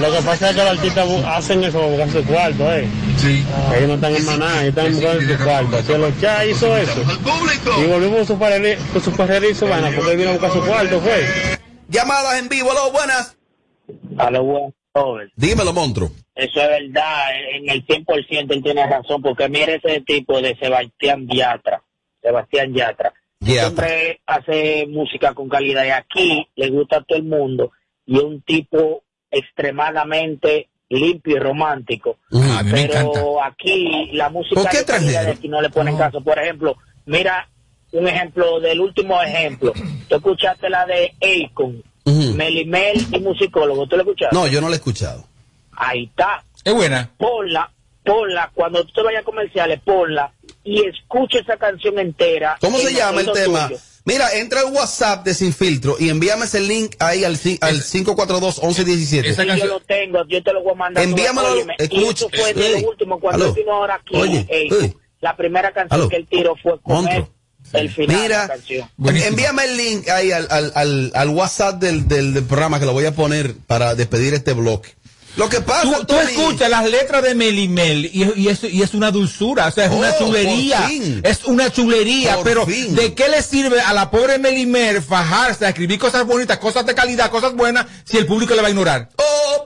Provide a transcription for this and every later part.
Lo que pasa es que los artistas hacen eso para buscar su cuarto, ¿eh? Sí. Ellos no están en maná, ellos están buscando su cuarto. Si los ya hizo eso. Y volvimos con su carrera, y su vaina, porque él vino a buscar su cuarto, fue. Llamadas en vivo, aló, buenas. A lo bueno, Robert. Dímelo, monstruo. Eso es verdad, en el 100% él tiene razón, porque mire ese tipo de Sebastián Yatra, Sebastián Yatra, Yatra. siempre hace música con calidad y aquí le gusta a todo el mundo y es un tipo extremadamente limpio y romántico. Ah. Pero aquí la música ¿Por qué de aquí no le ponen caso. Por ejemplo, mira un ejemplo del último ejemplo. Tú escuchaste la de Akon, Ujú. Melimel y musicólogo. ¿Tú lo escuchaste? No, yo no lo he escuchado. Ahí está. Es buena. Ponla, ponla. Cuando tú te vayas a comerciales, ponla y escucha esa canción entera. ¿Cómo en se llama el tema? tuyo. Mira, entra al WhatsApp de Sin Filtro y envíame ese link ahí al, al 542-1117. Esa Sí, canción- yo lo tengo, yo te lo voy a mandar. Envíamelo, escucha, eso fue de ey, lo último cuando aló. él vino ahora aquí. Oye, ey, ey. La primera canción Aló. que él tiró fue con él, el final de Mira, la canción. Envíame el link ahí al, al, al, al WhatsApp del, del, del programa que lo voy a poner para despedir este bloque. Lo que pasa, Tú, tú escuchas las letras de Melimel y, y, es, y es una dulzura, o sea, es una Oh, chulería. Es una chulería, Por pero fin. ¿de qué le sirve a la pobre Melimel fajarse a escribir cosas bonitas, cosas de calidad, cosas buenas, si el público le va a ignorar?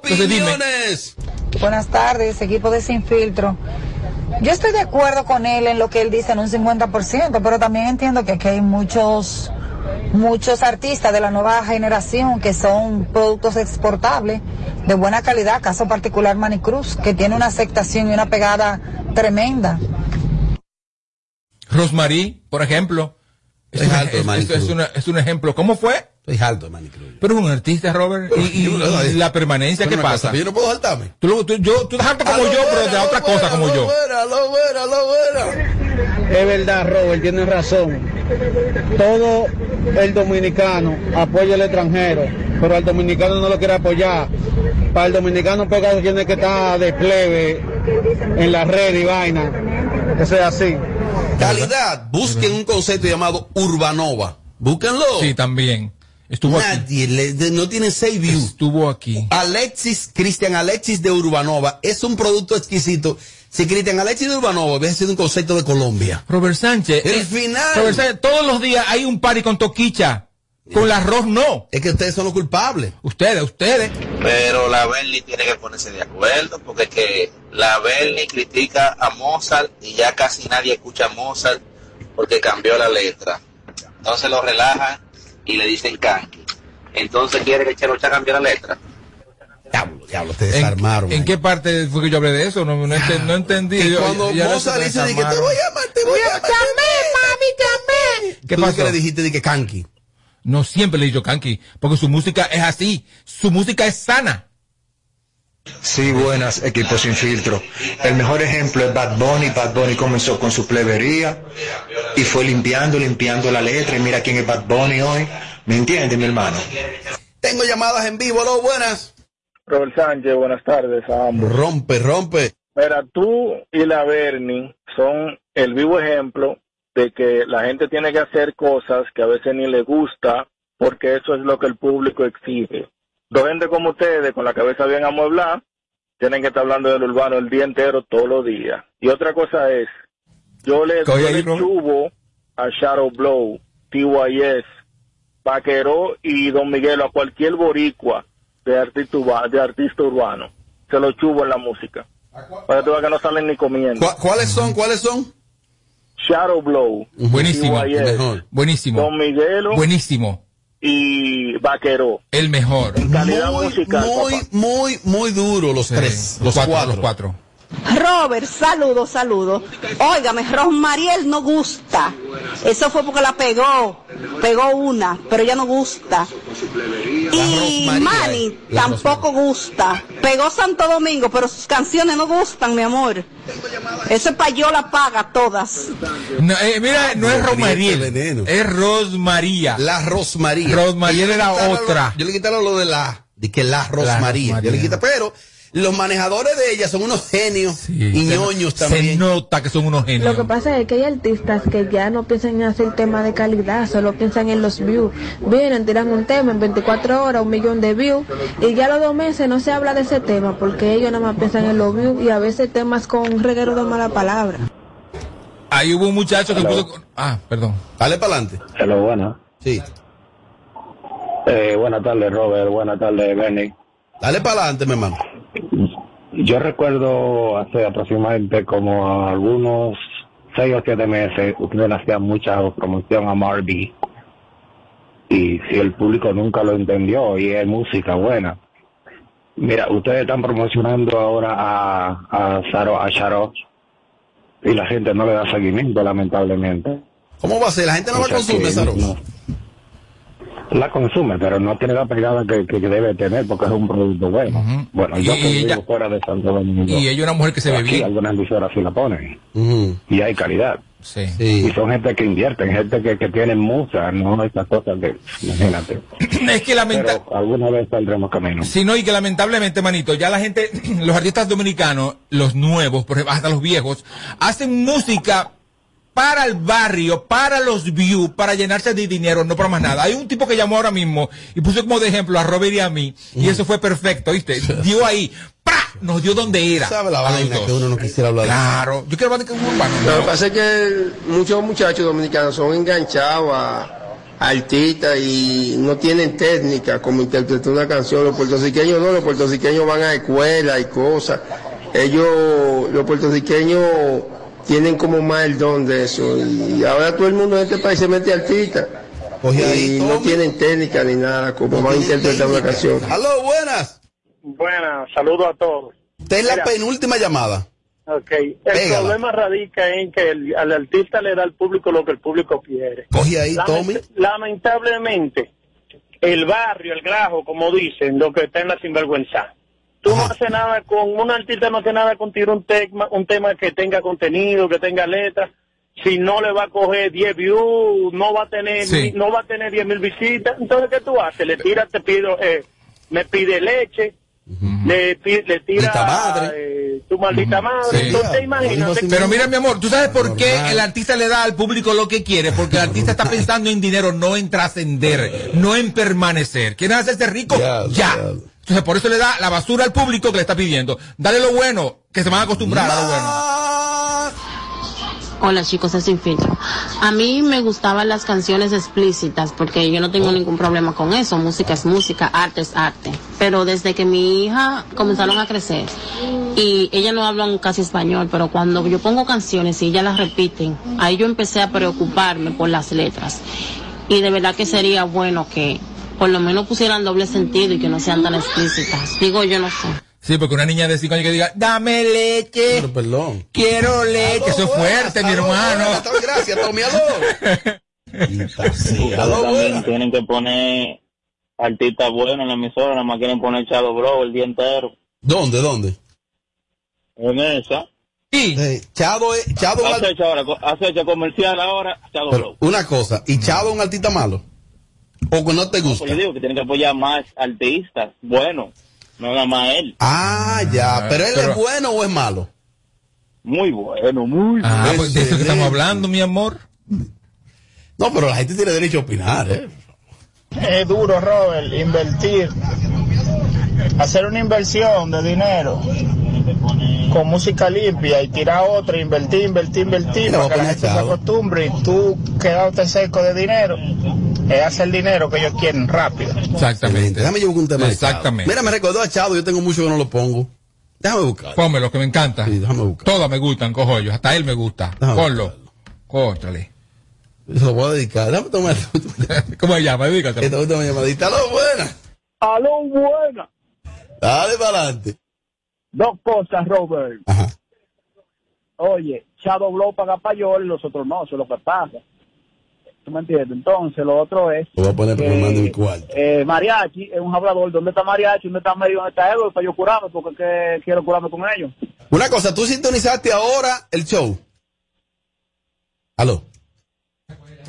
Entonces, dime. opiniones. Buenas tardes, equipo de Sin Filtro. Yo estoy de acuerdo con él en lo que él dice en un 50%, pero también entiendo que aquí hay muchos, muchos artistas de la nueva generación que son productos exportables de buena calidad, caso particular Manny Cruz, que tiene una aceptación y una pegada tremenda. Rosmarie, por ejemplo. Es, alto, es- Manny es- una- es un ejemplo. ¿Cómo fue? Estoy alto, Manny Cruz. Pero es un artista, Robert. Y, y- y la permanencia, ¿qué Pero una pasa? cosa, Yo no puedo saltarme. Tú, tú- yo, tú dejaste como yo, pero buena, de a lo otra buena, cosa como lo yo. buena, lo lo buena. Es verdad, Robert, tienes razón. Todo el dominicano apoya al extranjero, pero al dominicano no lo quiere apoyar. Para el dominicano pegado tiene que estar de plebe en la red y vaina. Eso es así. Calidad. Busquen un concepto llamado Urbanova. Búsquenlo. Sí, también. Estuvo aquí. Nadie le- no tiene seis views. Estuvo aquí. Alexis, Cristian Alexis de Urbanova es un producto exquisito. Si Cristian Alexis de Urbanova hubiese sido un concepto de Colombia. Robert Sánchez. El eh, final. Robert Sánchez, todos los días hay un party con toquicha. Con el arroz no. Es que ustedes son los culpables. Ustedes, ustedes. Pero la Bernie tiene que ponerse de acuerdo porque es que la Bernie critica a Mozart y ya casi nadie escucha a Mozart porque cambió la letra. Entonces lo relajan y le dicen canqui. Entonces quiere que Cherocha cambie la letra. Diablo, diablo, te ¿En, desarmaron. ¿en qué parte fue que yo hablé de eso? No, no, ente- no entendí. Yo- cuando ya no Mozart se dice de que te voy a amar, te voy a amar. ¿Qué ¿Tú pasó? que le dijiste de que canqui? No siempre le he dicho canqui, porque su música es así. Su música es sana. Sí, buenas, equipo sin filtro. El mejor ejemplo es Bad Bunny. Bad Bunny comenzó con su plebería y fue limpiando, limpiando la letra. Y mira quién es Bad Bunny hoy. ¿Me entiendes, mi hermano? Tengo llamadas en vivo, lo buenas. Robert Sánchez, buenas tardes a ambos. Rompe, rompe. Mira, tú y la Bernie son el vivo ejemplo de que la gente tiene que hacer cosas que a veces ni le gusta porque eso es lo que el público exige. Dos gente como ustedes, con la cabeza bien amueblada, tienen que estar hablando del urbano el día entero, todos los días. Y otra cosa es, yo le, yo chubo a Shadow Blow, TYS, Vaqueró y Don Miguel, a cualquier boricua de artista, urba- de artista urbano. Se lo chubo en la música. Para que tú veas que no salen ni comiendo. ¿Cu- ¿Cuáles son? ¿Cuáles son? Shadow Blow, Buenísimo. Mejor. Buenísimo. Don Miguelo Buenísimo. y Vaqueró. El mejor. Calidad muy, musical, muy, papá. muy, muy duro los Sí, tres. Los cuatro. Los cuatro. Robert, saludos, saludos. Óigame, Rosmariel no gusta. Eso fue porque la pegó. Pegó una, pero ella no gusta. Y Manny tampoco gusta. Pegó Santo Domingo, pero sus canciones no gustan, mi amor. Eso es payola paga todas. No, eh, mira, no es veneno. Es Rosmaría. La Rosmaría. Le era otra. Yo le quitaron lo de la, de que la Rosmaría. Rosmaría. Yo le quité, pero los manejadores de ella son unos genios y ñoños Se también. nota que son unos genios. Lo que pasa es que hay artistas que ya no piensan en hacer tema de calidad, solo piensan en los views. Vienen, tiran un tema en 24 horas, un millón de views, y ya los dos meses no se habla de ese tema, porque ellos nada más piensan en los views y a veces temas con reguero de mala palabra. Ahí hubo un muchacho que puso... Ah, perdón. Dale para adelante. Hello, buenas. Sí. Eh, buenas tardes, Robert. Buenas tardes, Benny. Dale para adelante, mi hermano. Yo recuerdo hace aproximadamente como algunos seis o siete meses, ustedes le hacían mucha promoción a Marby. Y si el público nunca lo entendió, y es música buena. Mira, ustedes están promocionando ahora a, a Saro, a Sharo, y la gente no le da seguimiento, lamentablemente. ¿Cómo va a ser? La gente no la O sea consume, que Saro. no. La consume, pero no tiene la pegada que, que debe tener porque es un producto bueno. Bueno, yo Y que ella- vivo fuera de Santo Domingo. Y ella es una mujer que se ve bien. algunas emisoras sí la ponen. Y hay calidad. Sí. Y son gente que invierten, gente que, que tiene musa, no esas cosas que, imagínate. Es que lamenta... Pero alguna vez saldremos camino. Sí, no, y que lamentablemente, manito, ya la gente, los artistas dominicanos, los nuevos, por ejemplo, hasta los viejos, hacen música para el barrio, para los views, para llenarse de dinero, no para más nada. Hay un tipo que llamó ahora mismo y puso como de ejemplo a Robert y a mí, y eso fue perfecto, ¿viste? Dio ahí, ¡pra! Nos dio donde era. ¿Sabe la vaina que uno no quisiera hablar? Claro, yo quiero hablar de que es urbano. Lo que pasa es que muchos muchachos dominicanos son enganchados a artistas y no tienen técnica como interpretar una canción. Los puertorriqueños no, los puertorriqueños van a escuela y cosas. Ellos, los puertorriqueños tienen como más el don de eso. Y ahora todo el mundo en este país se mete artista. Y no tienen técnica ni nada como van a interpretar una canción. Aló, buenas. Buenas, saludos a todos. Esta es la Mira. penúltima llamada. Ok, el Pégala. problema radica en que el, al artista le da al público lo que el público quiere. Coge ahí, Lament- Tommy. Lamentablemente, el barrio, el grajo, como dicen, lo que está en la sinvergüenza. Tú no haces nada con, un artista no hace nada contigo un tema, un tema que tenga contenido, que tenga letra. Si no le va a coger 10 views, no va a tener, Sí. no va a tener 10 mil visitas. Entonces, ¿qué tú haces? Le tiras, te pido, eh, me pide leche, le, pi- le tira eh, tu maldita madre. Entonces, imagínate. Pero mira, mi amor, ¿tú sabes por qué el artista le da al público lo que quiere? Porque el artista está pensando en dinero, no en trascender, no en permanecer. ¿Quieren hacerse rico? Ya. Entonces, por eso le da la basura al público que le está pidiendo. Dale lo bueno, que se van a acostumbrar a lo bueno. Hola chicos, es sin filtro. A mí me gustaban las canciones explícitas porque yo no tengo ningún problema con eso. Música es música, arte es arte. Pero desde que mi hija comenzaron a crecer y ellas no hablan casi español, pero cuando yo pongo canciones y ellas las repiten, ahí yo empecé a preocuparme por las letras. Y de verdad que sería bueno que por lo menos pusieran doble sentido y que no sean tan explícitas. Digo yo no sé. Sí, porque una niña de 5 años que diga, dame leche, perdón. quiero leche, eso es fuerte, mi hermano. Gracias, Tommy, aló. Ustedes también tienen que poner artistas buenos en la emisora, nada más quieren poner Chado Bro el día entero. ¿Dónde, dónde? En esa. Sí. Chado es, Chado Hace hecho ahora, hace hecho comercial ahora, Chado Bro. Una cosa, ¿y Chado es un artista malo? ¿O que no te gusta? Pues yo digo que tienen que apoyar más artistas buenos, no nada más él. Ah, ya, pero él pero- es bueno o es malo? Muy bueno, muy Ah, bueno. pues de eso que estamos hablando, mi amor. No, pero la gente tiene derecho a opinar, ¿eh? Es duro, Robert, invertir, hacer una inversión de dinero con música limpia y tirar otra, invertir, invertir, invertir, Mira, para que la gente se Chavo. acostumbre y tú quedarte seco de dinero, es hacer dinero que ellos quieren rápido. Exactamente. Déjame yo buscar un tema. Exactamente. Mira, me recordó a Chado, yo tengo mucho que no lo pongo. Déjame buscar. Pónmelo, que me encanta. Todas me gustan, cojo yo. Hasta él me gusta. Déjame Ponlo. Cóntrale. Se lo voy a dedicar. Déjame tomar. ¿Cómo se llama? Dedícate. Esta última llamadita. Aló, buena. Aló, buena. Dale para adelante. Dos cosas, Robert. Oye, Shadow Blow paga payola y los otros no, eso es lo que pasa. ¿Tú me entiendes? Entonces, lo otro es. Lo voy a poner mande mi cuarto. Eh, mariachi es un hablador. ¿Dónde está Mariachi? ¿Dónde está Medio? ¿Dónde está Edo? Para yo curarme, porque que quiero curarme con ellos. Una cosa, tú sintonizaste ahora el show. Aló.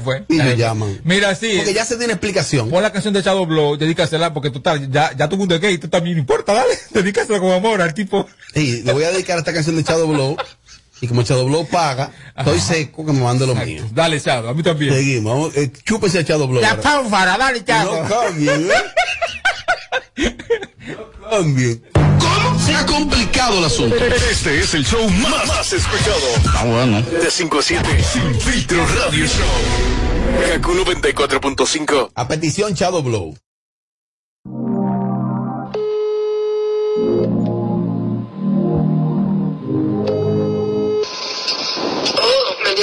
Fue. Y lo Eh, llaman. Mira, sí. Porque ya se tiene explicación. Pon la canción de Shadow Blow, dedícasela, porque total, ya, ya el mundo es gay, tú también importa, dale, dedícasela con amor al tipo. Sí, le voy a dedicar esta canción de Shadow Blow. Y como Shadow Blow paga, estoy seco que me mande lo mío. Dale, Shadow, a mí también. Seguimos. Vamos, eh, chúpese a Shadow Blow. La ahora. pánfara, dale, Shadow. No cambien, ¿eh? No cambien. ¿Cómo se ha complicado el asunto? Este es el show más, más escuchado. Ah, bueno. De 5 a 7, Sin Filtro Radio Show. Kaku 94.5. A petición Shadow Blow.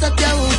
voy a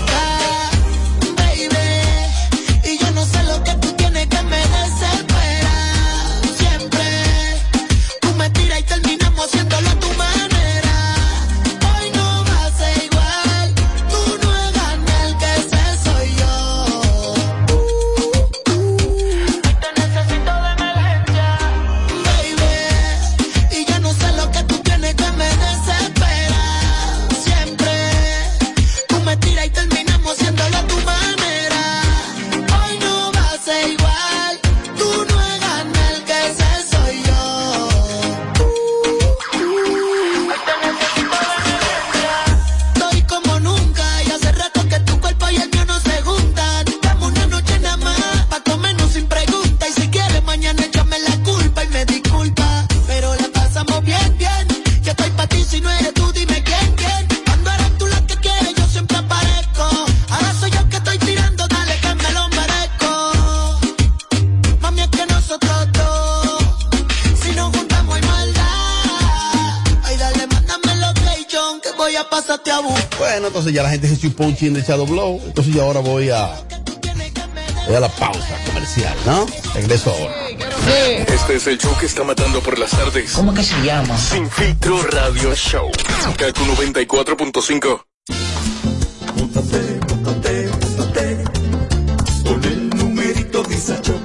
entonces ya la gente se chupó un chin de Shadow Blow. Entonces yo ahora voy a. Voy a la pausa comercial, ¿no? Regreso ahora. Este es el show que está matando por las tardes. ¿Cómo que se llama? Sin Filtro Radio Show. Kaku 94.5. Con el numerito Disacho,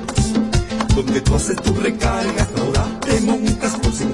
donde tú haces tu recarga, ahora te montas por 50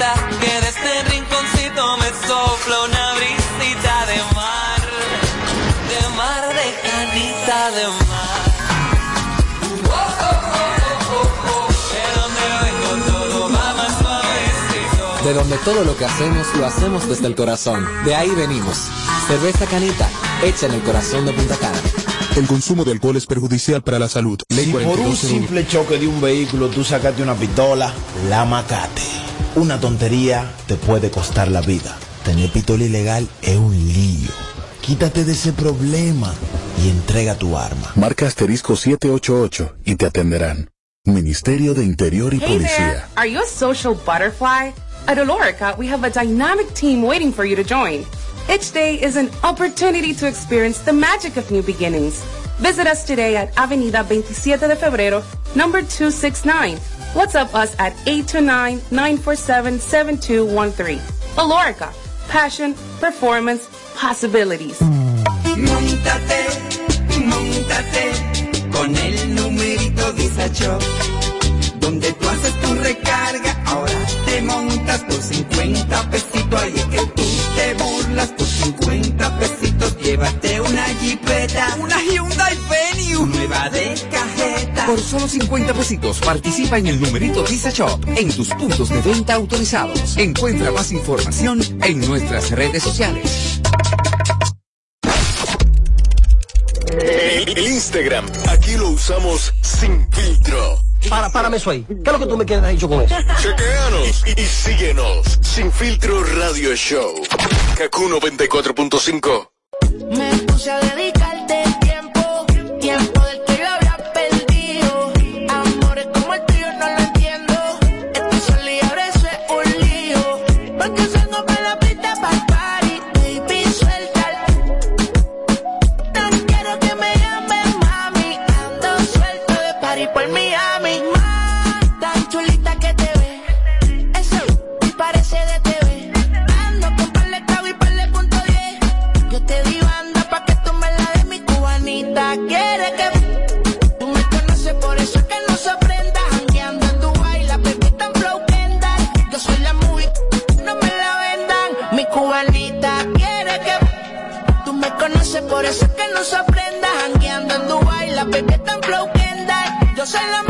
Que de este rinconcito me sopla una brisita de mar. De mar, de canita, de mar. De donde todo va más suavecito. De donde todo lo que hacemos lo hacemos desde el corazón. De ahí venimos. Cerveza Canita, hecha en el corazón de Punta Cana. El consumo de alcohol es perjudicial para la salud. Ley Si por un 4201. simple choque de un vehículo tú sacaste una pistola, la macate. Una tontería te puede costar la vida. Tener pistola ilegal es un lío. Quítate de ese problema y entrega tu arma. Marca asterisco 788 y te atenderán. Ministerio de Interior y Hey there! Policía. Are you a social butterfly? At Olorica, we have a dynamic team waiting for you to join. Each day is an opportunity to experience the magic of new beginnings. Visit us today at Avenida 27 de Febrero, number 269. WhatsApp us at 829-947-7213. Olorica, passion, performance, possibilities. Montate, montate con el numerito Disacho. Donde tú haces tu recarga, ahora te montas por 50 pesitos. Ahí es que tú te burlas por 50 pesitos. Llévate una jipeta, una Hyundai Venue, nueva de. Por solo 50 pesitos participa en el numerito Visa Shop en tus puntos de venta autorizados. Encuentra más información en nuestras redes sociales. El, el Instagram, aquí lo usamos sin filtro. Para, párame eso ahí. ¿Qué es lo que tú me quieres dicho con eso? Chequeanos y, y síguenos. Sin filtro radio show. Kaku 94.5. Me puse a dedicarte no se aprenda. En Dubai, la pepita en Flow. Yo soy la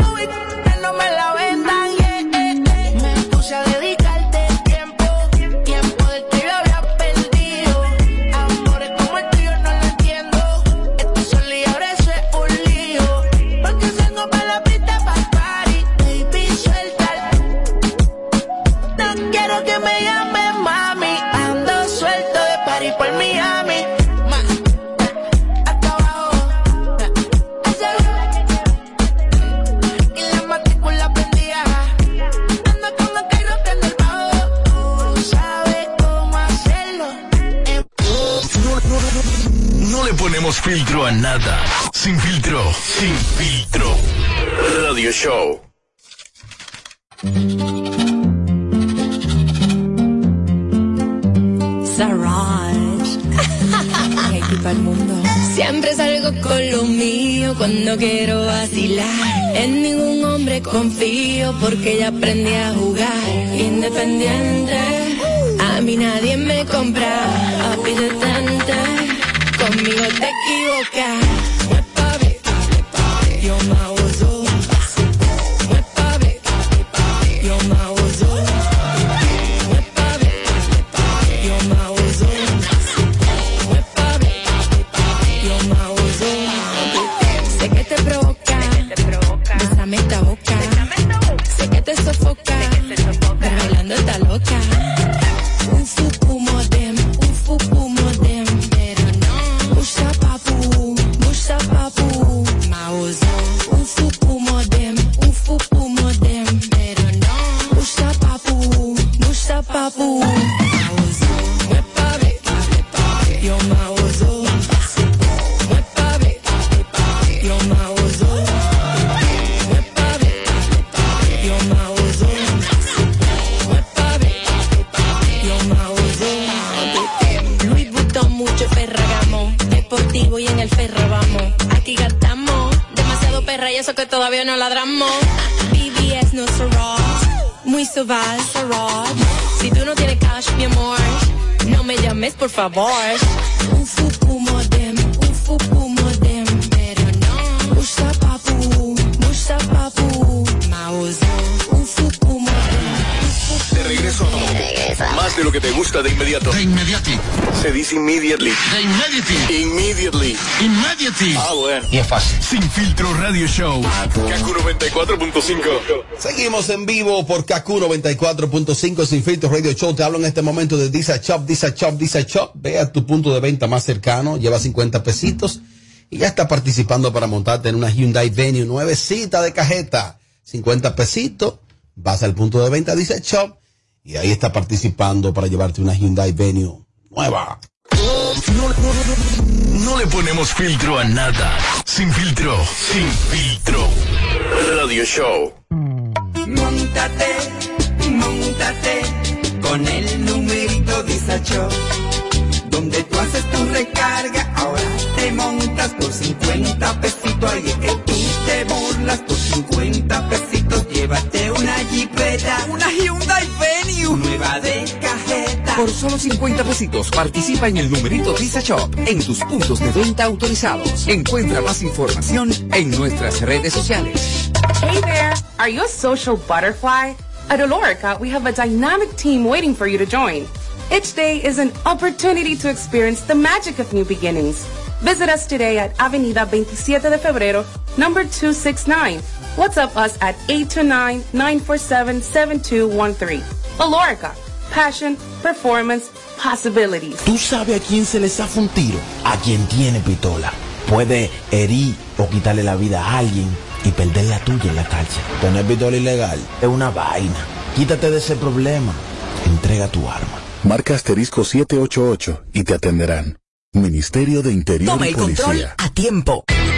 perra eso que todavía no ladramos. BBS no Ross. Muy suave, Ross. Si tú no tienes cash, mi amor, no me llames, por favor. Más de lo que te gusta de inmediato. De inmediati. Se dice immediately. De immediately. Immediately. Immediately. Ah, bueno. Y es fácil. Sin filtro radio show. Kaku 94.5. Seguimos en vivo por KQ 94.5 Sin Filtro Radio Show. Te hablo en este momento de Disa Shop, Disa Shop, Disa Shop. Ve a tu punto de venta más cercano, lleva 50 pesitos y ya está participando para montarte en una Hyundai Venue nuevecita de cajeta. 50 pesitos, vas al punto de venta Disa Shop y ahí está participando para llevarte una Hyundai Venue nueva. No, no, no le ponemos filtro a nada. Sin filtro, sin filtro. Radio show. Montate, montate con el numerito Disacho. donde tú haces tu recarga, ahora te montas por 50 pesitos, ahí es que tú te burlas por 50 pesitos, llévate una jipeta, Una Hyundai Venue. nueva de cajeta. Por solo 50 pesitos participa en el numerito Visa Shop en tus puntos de venta autorizados. Encuentra más información en nuestras redes sociales. Hey there! Are you a social butterfly? At Olorica, we have a dynamic team waiting for you to join. Each day is an opportunity to experience the magic of new beginnings. Visit us today at Avenida 27 de Febrero, number 269. WhatsApp us at 829-947-7213. Olorica, passion, performance, possibilities. ¿Tú sabes a quién se le zafa un tiro? A quien tiene pistola. Puede herir o quitarle la vida a alguien y perder la tuya en la cárcel. Tener pistola ilegal es una vaina. Quítate de ese problema. Entrega tu arma. Marca asterisco 788 y te atenderán. Ministerio de Interior Toma y el control Policía. a tiempo.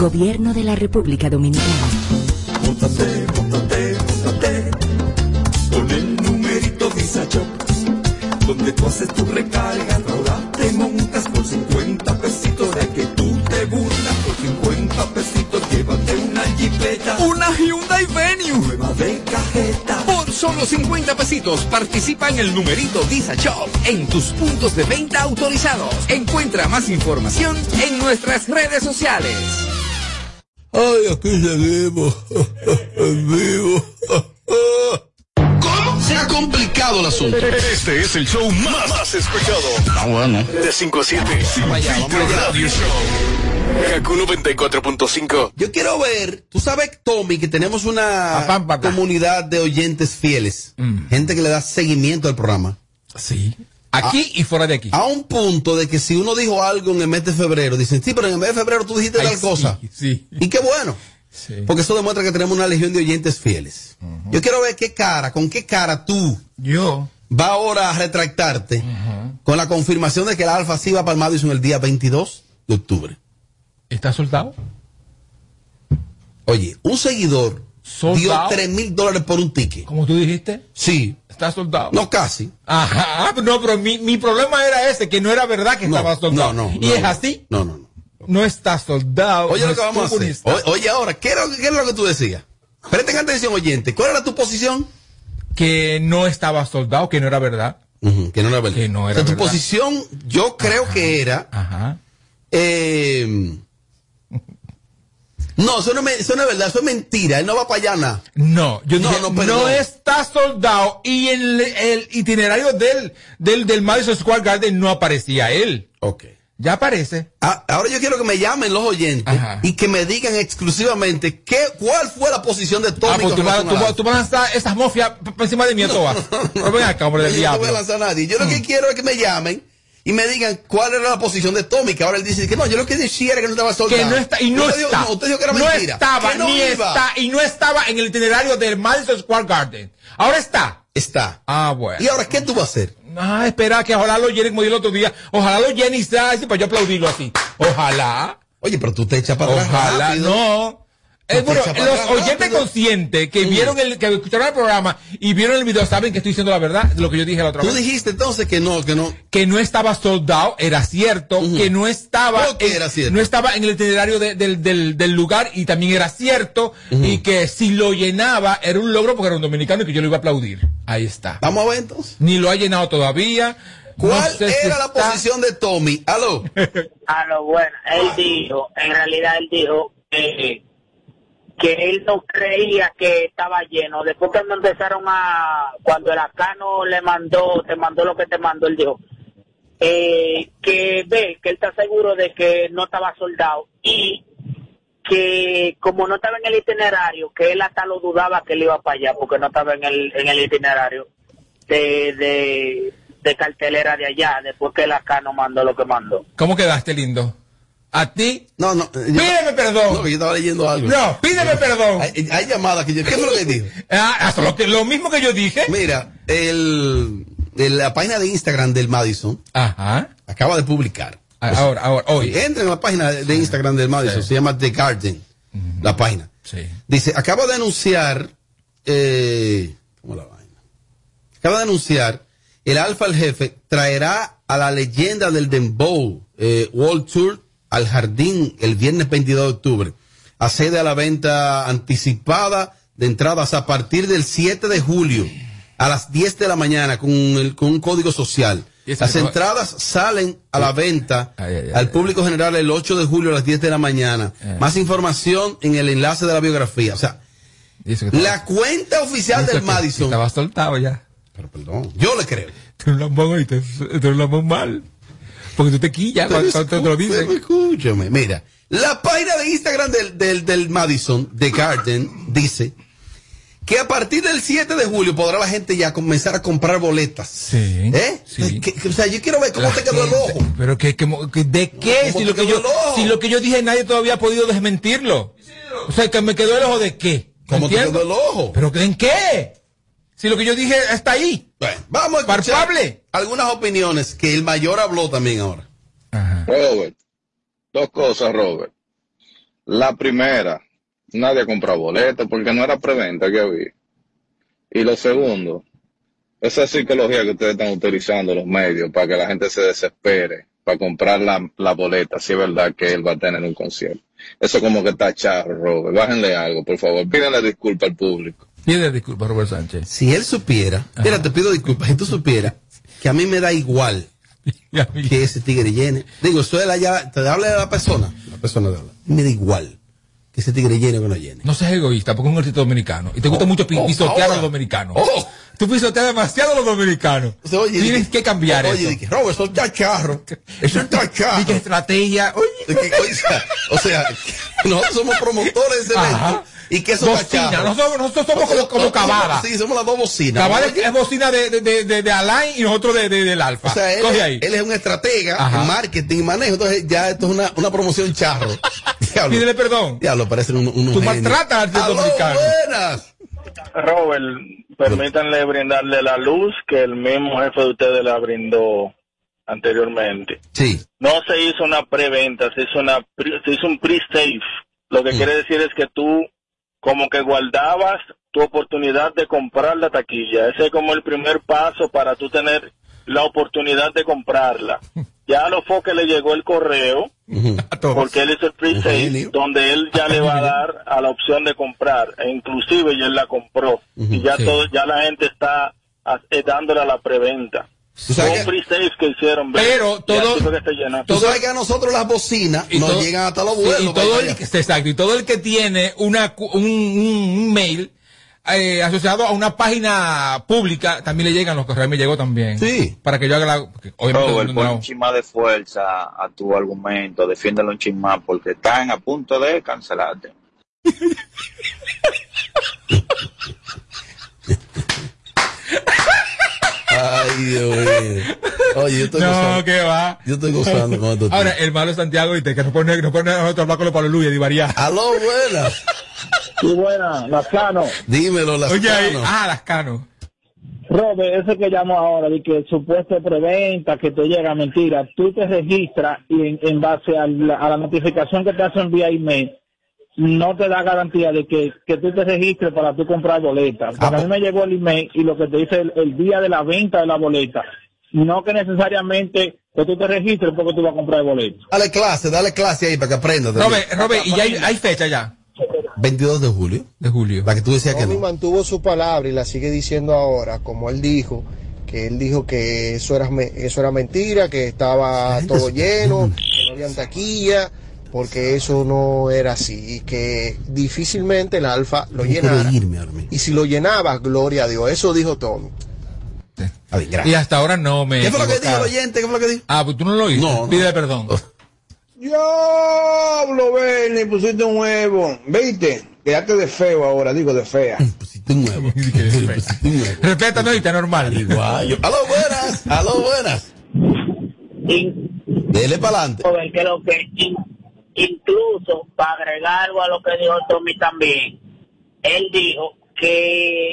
Gobierno de la República Dominicana. Móntate, móntate, móntate con el numerito Visa Shop, donde tú haces tu recarga, ahora te montas por 50 pesitos de que tú te burlas por 50 pesitos, llévate una jipeta, Una Hyundai Venue. nueva de cajeta. Por solo 50 pesitos participa en el numerito Visa Shop en tus puntos de venta autorizados. Encuentra más información en nuestras redes sociales. Ay, aquí seguimos. en vivo. ¿Cómo? Se ha complicado el asunto. Este es el show más, más escuchado. Ah, bueno. De 5 a 7. Sin filtro radio show. Kaku 94.5. Yo quiero ver, tú sabes, Tommy, que tenemos una comunidad de oyentes fieles. Gente que le da seguimiento al programa. Sí. Aquí y fuera de aquí. A un punto de que si uno dijo algo en el mes de febrero, dicen, sí, pero en el mes de febrero tú dijiste Ay, tal sí, cosa. sí. Y qué bueno. Porque eso demuestra que tenemos una legión de oyentes fieles. Yo quiero ver qué cara, con qué cara tú Yo. va ahora a retractarte con la confirmación de que el Alfa sí va para el Madison el día 22 de octubre. ¿Está soldado? Oye, un seguidor dio ¿Soldado? 3 mil dólares por un ticket. Como tú dijiste. Sí. Está soldado. No, casi. Ajá, ah, no, pero mi, mi problema era ese, que no era verdad que No, estaba soldado. no, no, y no, es así. No, no, no. No está soldado. Oye, no lo que vamos a hacer. O- Oye, ahora, ¿qué era, qué era lo que tú decías? Presten atención, oyente. ¿Cuál era tu posición? Que no estaba soldado, que no era verdad. que no era verdad. Que no O era sea, tu verdad. posición, yo creo que era. Ajá. eh, no, eso no, me- eso no es verdad, eso es mentira. Él no va para allá nada. No, yo No, dije, no, no, está soldado y en el, el itinerario del, del, del Madison Square Garden no aparecía él. Ok. Ya aparece. Ah, ahora yo quiero que me llamen los oyentes y que me digan exclusivamente qué, cuál fue la posición de Tommy. Ah, pues tú vas, tú, vas- tú vas a lanzar esas mofias encima de mí, todas. Pero ven acá, hombre del Yo no voy a diablo. lanzar a nadie. Yo lo que quiero es que me llamen y me digan cuál era la posición de Tommy, que ahora él dice que no, yo lo que decía era que no estaba soldado. Que no está, y no Usted dijo- está. usted dijo que era no mentira. estaba, Que no ni iba. está, y no estaba en el itinerario del Madison Square Garden. Ahora está. Está. Ah, bueno. ¿Y ahora qué tú vas a hacer? Ah, espera, que ojalá lo llenen como yo el otro día. Ojalá lo llenen y para yo aplaudirlo así. Ojalá. Oye, pero tú te echas para atrás Ojalá, rápido. no. Eh, bueno, los oyentes rápido. conscientes que vieron el, que escucharon el programa y vieron el video saben que estoy diciendo la verdad de lo que yo dije la otra Tú vez. dijiste entonces que no, que no. Que no estaba soldado, era cierto, que no estaba, ¿Por qué en, era cierto? no estaba en el itinerario de- del, del, del lugar y también era cierto y que si lo llenaba era un logro porque era un dominicano y que yo lo iba a aplaudir. Ahí está. Vamos a ver entonces. Ni lo ha llenado todavía. ¿Cuál No sé si era la está- posición de Tommy? Aló. A lo bueno, él dijo, en realidad él dijo que, que él no creía que estaba lleno. Después cuando empezaron a, cuando el Acano le mandó, te mandó lo que te mandó, él dijo, eh, que ve, que él está seguro de que no estaba soldado y que como no estaba en el itinerario, que él hasta lo dudaba que él iba para allá porque no estaba en el, en el itinerario de, de, de cartelera de allá, después que el Acano mandó lo que mandó. ¿Cómo quedaste, lindo? ¿A ti? No, no. yo- Pídeme perdón. No, que yo estaba leyendo algo. No, pídeme perdón. Hay, hay llamadas que yo. ¿Qué fue lo que dijo? Ah, hasta lo, que, lo mismo que yo dije. Mira, el, el- la página de Instagram del Madison Ajá. acaba de publicar. Ah, Ahora, ahora, hoy. Entren a la página de de Instagram del Madison, se llama The Garden, la página. Sí. Dice, acaba de anunciar, eh, ¿cómo la vaina? Acaba de anunciar, el Alfa el Jefe traerá a la leyenda del Dembow eh, World Tour al jardín el viernes 22 de octubre. Accede a la venta anticipada de entradas a partir del 7 de julio a las 10 de la mañana con, el, con un código social. Las entradas salen a la venta al público general el 8 de julio a las 10 de la mañana. Eh. Más información en el enlace de la biografía. O sea, la cuenta oficial del Madison. Estaba soltado ya. Pero perdón, yo le creo. Tú un lambón tú un lambón mal. Porque tú te quillas cuando, cuando te lo dicen. Pero Escúchame, mira. La página de Instagram del, del, del Madison, The Garden, dice que a partir del 7 de julio podrá la gente ya comenzar a comprar boletas. Sí. ¿Eh? Sí. Que- que- o sea, yo quiero ver cómo La te quedó el ojo. Pero que, que- ¿de qué? ¿Cómo Si lo que yo, si lo que yo dije nadie todavía ha podido desmentirlo. O sea, que me quedó el ojo de qué. ¿No ¿Cómo te quedó el ojo? ¿Pero en qué? Si lo que yo dije está ahí. Bueno, vamos a escuchar Palpable. algunas opiniones que el mayor habló también ahora. Robert, dos cosas, Robert. La primera, nadie compra boletos porque no era preventa que había. Y lo segundo, esa psicología que ustedes están utilizando los medios para que la gente se desespere para comprar la, la boleta, si es verdad que él va a tener un concierto. Eso como que está charro, Robert. Bájenle algo, por favor. Pídenle disculpas al público. Pide disculpas, Robert Sánchez. Si él supiera, mira, te pido disculpas, si tú supieras que a mí me da igual que ese tigre llene. Digo, eso es la ya, te habla de la persona, la persona de habla. Me da igual que ese tigre llene o que no llene. No seas egoísta, porque es un artista dominicano. Y te gusta Oh, mucho oh, pisotear a los dominicanos. Oh. Tú pisoteas demasiado a los dominicanos. O sea, oye, Tienes que cambiar oye, eso. que, Robert, eso está charro. Eso está charro. Y que estrategia. Oye. Que, oye, o sea, o sea, nosotros somos promotores de evento. Y que eso está Bocina, nosotros, nosotros somos como, como Cavada. Sí, somos las dos bocinas. Cabada es, es bocina de, de, de, de, Alain y nosotros de, de- del Alfa. O sea, él, Coge ahí. él es un estratega Ajá. en marketing y manejo. Entonces, ya esto es una, una promoción charro. Diablo. Pídele perdón. Diablo, parecen un, unos Tú genios. maltratas al dominicano. buenas. Robert, permítanle brindarle la luz que el mismo jefe de ustedes la brindó anteriormente. Sí. No se hizo una preventa, se hizo una pre- se hizo un pre-save. Lo que quiere decir es que tú como que guardabas tu oportunidad de comprar la taquilla. Ese es como el primer paso para tú tener la oportunidad de comprarla. Ya a los foques le llegó el correo porque él hizo el pre-save donde él ya le va a dar a la opción de comprar e inclusive ya él la compró y ya Sí. todo ya la gente está eh, dándole a la preventa. Fue un que- que hicieron. Pero todo- que. Tú sabes que a nosotros las bocinas Y nos todo- llegan hasta los sí, vuelos. y todo el, que- exacto, y todo el que tiene una, cu- un, un- un mail eh, asociado a una página pública, también le llegan los correos. Me llegó también. Sí. Para que yo haga la. Robert, no- pon un chin más de fuerza a tu argumento, defiéndelo un chin más porque están a punto de cancelarte. Ay, Dios mío. Oye, yo estoy No, gozando. que va. Yo estoy gozando con esto. Ahora, el malo Santiago y te que nos pone, nos pone a nosotros hablar con los Pablo Luis y Divaría. Aló, buenas. Sí, buena, Lascano. Dímelo, las Oye, ahí, ah, las cano. Robert, ese que llamó ahora, de que el supuesto preventa, que te llega mentira, tú te registras y en, en base a la, a la notificación que te hacen vía email, no te da garantía de que, que tú te registres para tú comprar boleta. Porque a mí me llegó el email y lo que te dice el, el día de la venta de la boleta. No que necesariamente que tú te registres porque tú vas a comprar boleta. Dale clase, dale clase ahí para que aprendas. Robert, Robert, y ya hay, hay fecha ya. 22 de julio. De julio. Para que tú decías que no. mantuvo su palabra y la sigue diciendo ahora, como él dijo, que él dijo que eso era, eso era mentira, que estaba todo lleno, que no había taquilla, porque eso no era así, y que difícilmente el alfa lo llenara. Y si lo llenaba, gloria a Dios, eso dijo Tommy. Y hasta ahora no me. he ¿Qué fue lo que dijo el oyente? ¿Qué fue lo que dijo? Ah, pues tú no lo oíste. No, no. Pide perdón. Diablo, Bernie, pusiste un huevo. ¿Viste? Quedaste de feo ahora, digo de fea. Pusiste un huevo. Respétame ahorita, normal. Igual. Aló, buenas. Aló, buenas. Dele para adelante. Que lo que in- incluso para agregar algo a lo que dijo Tommy también, él dijo que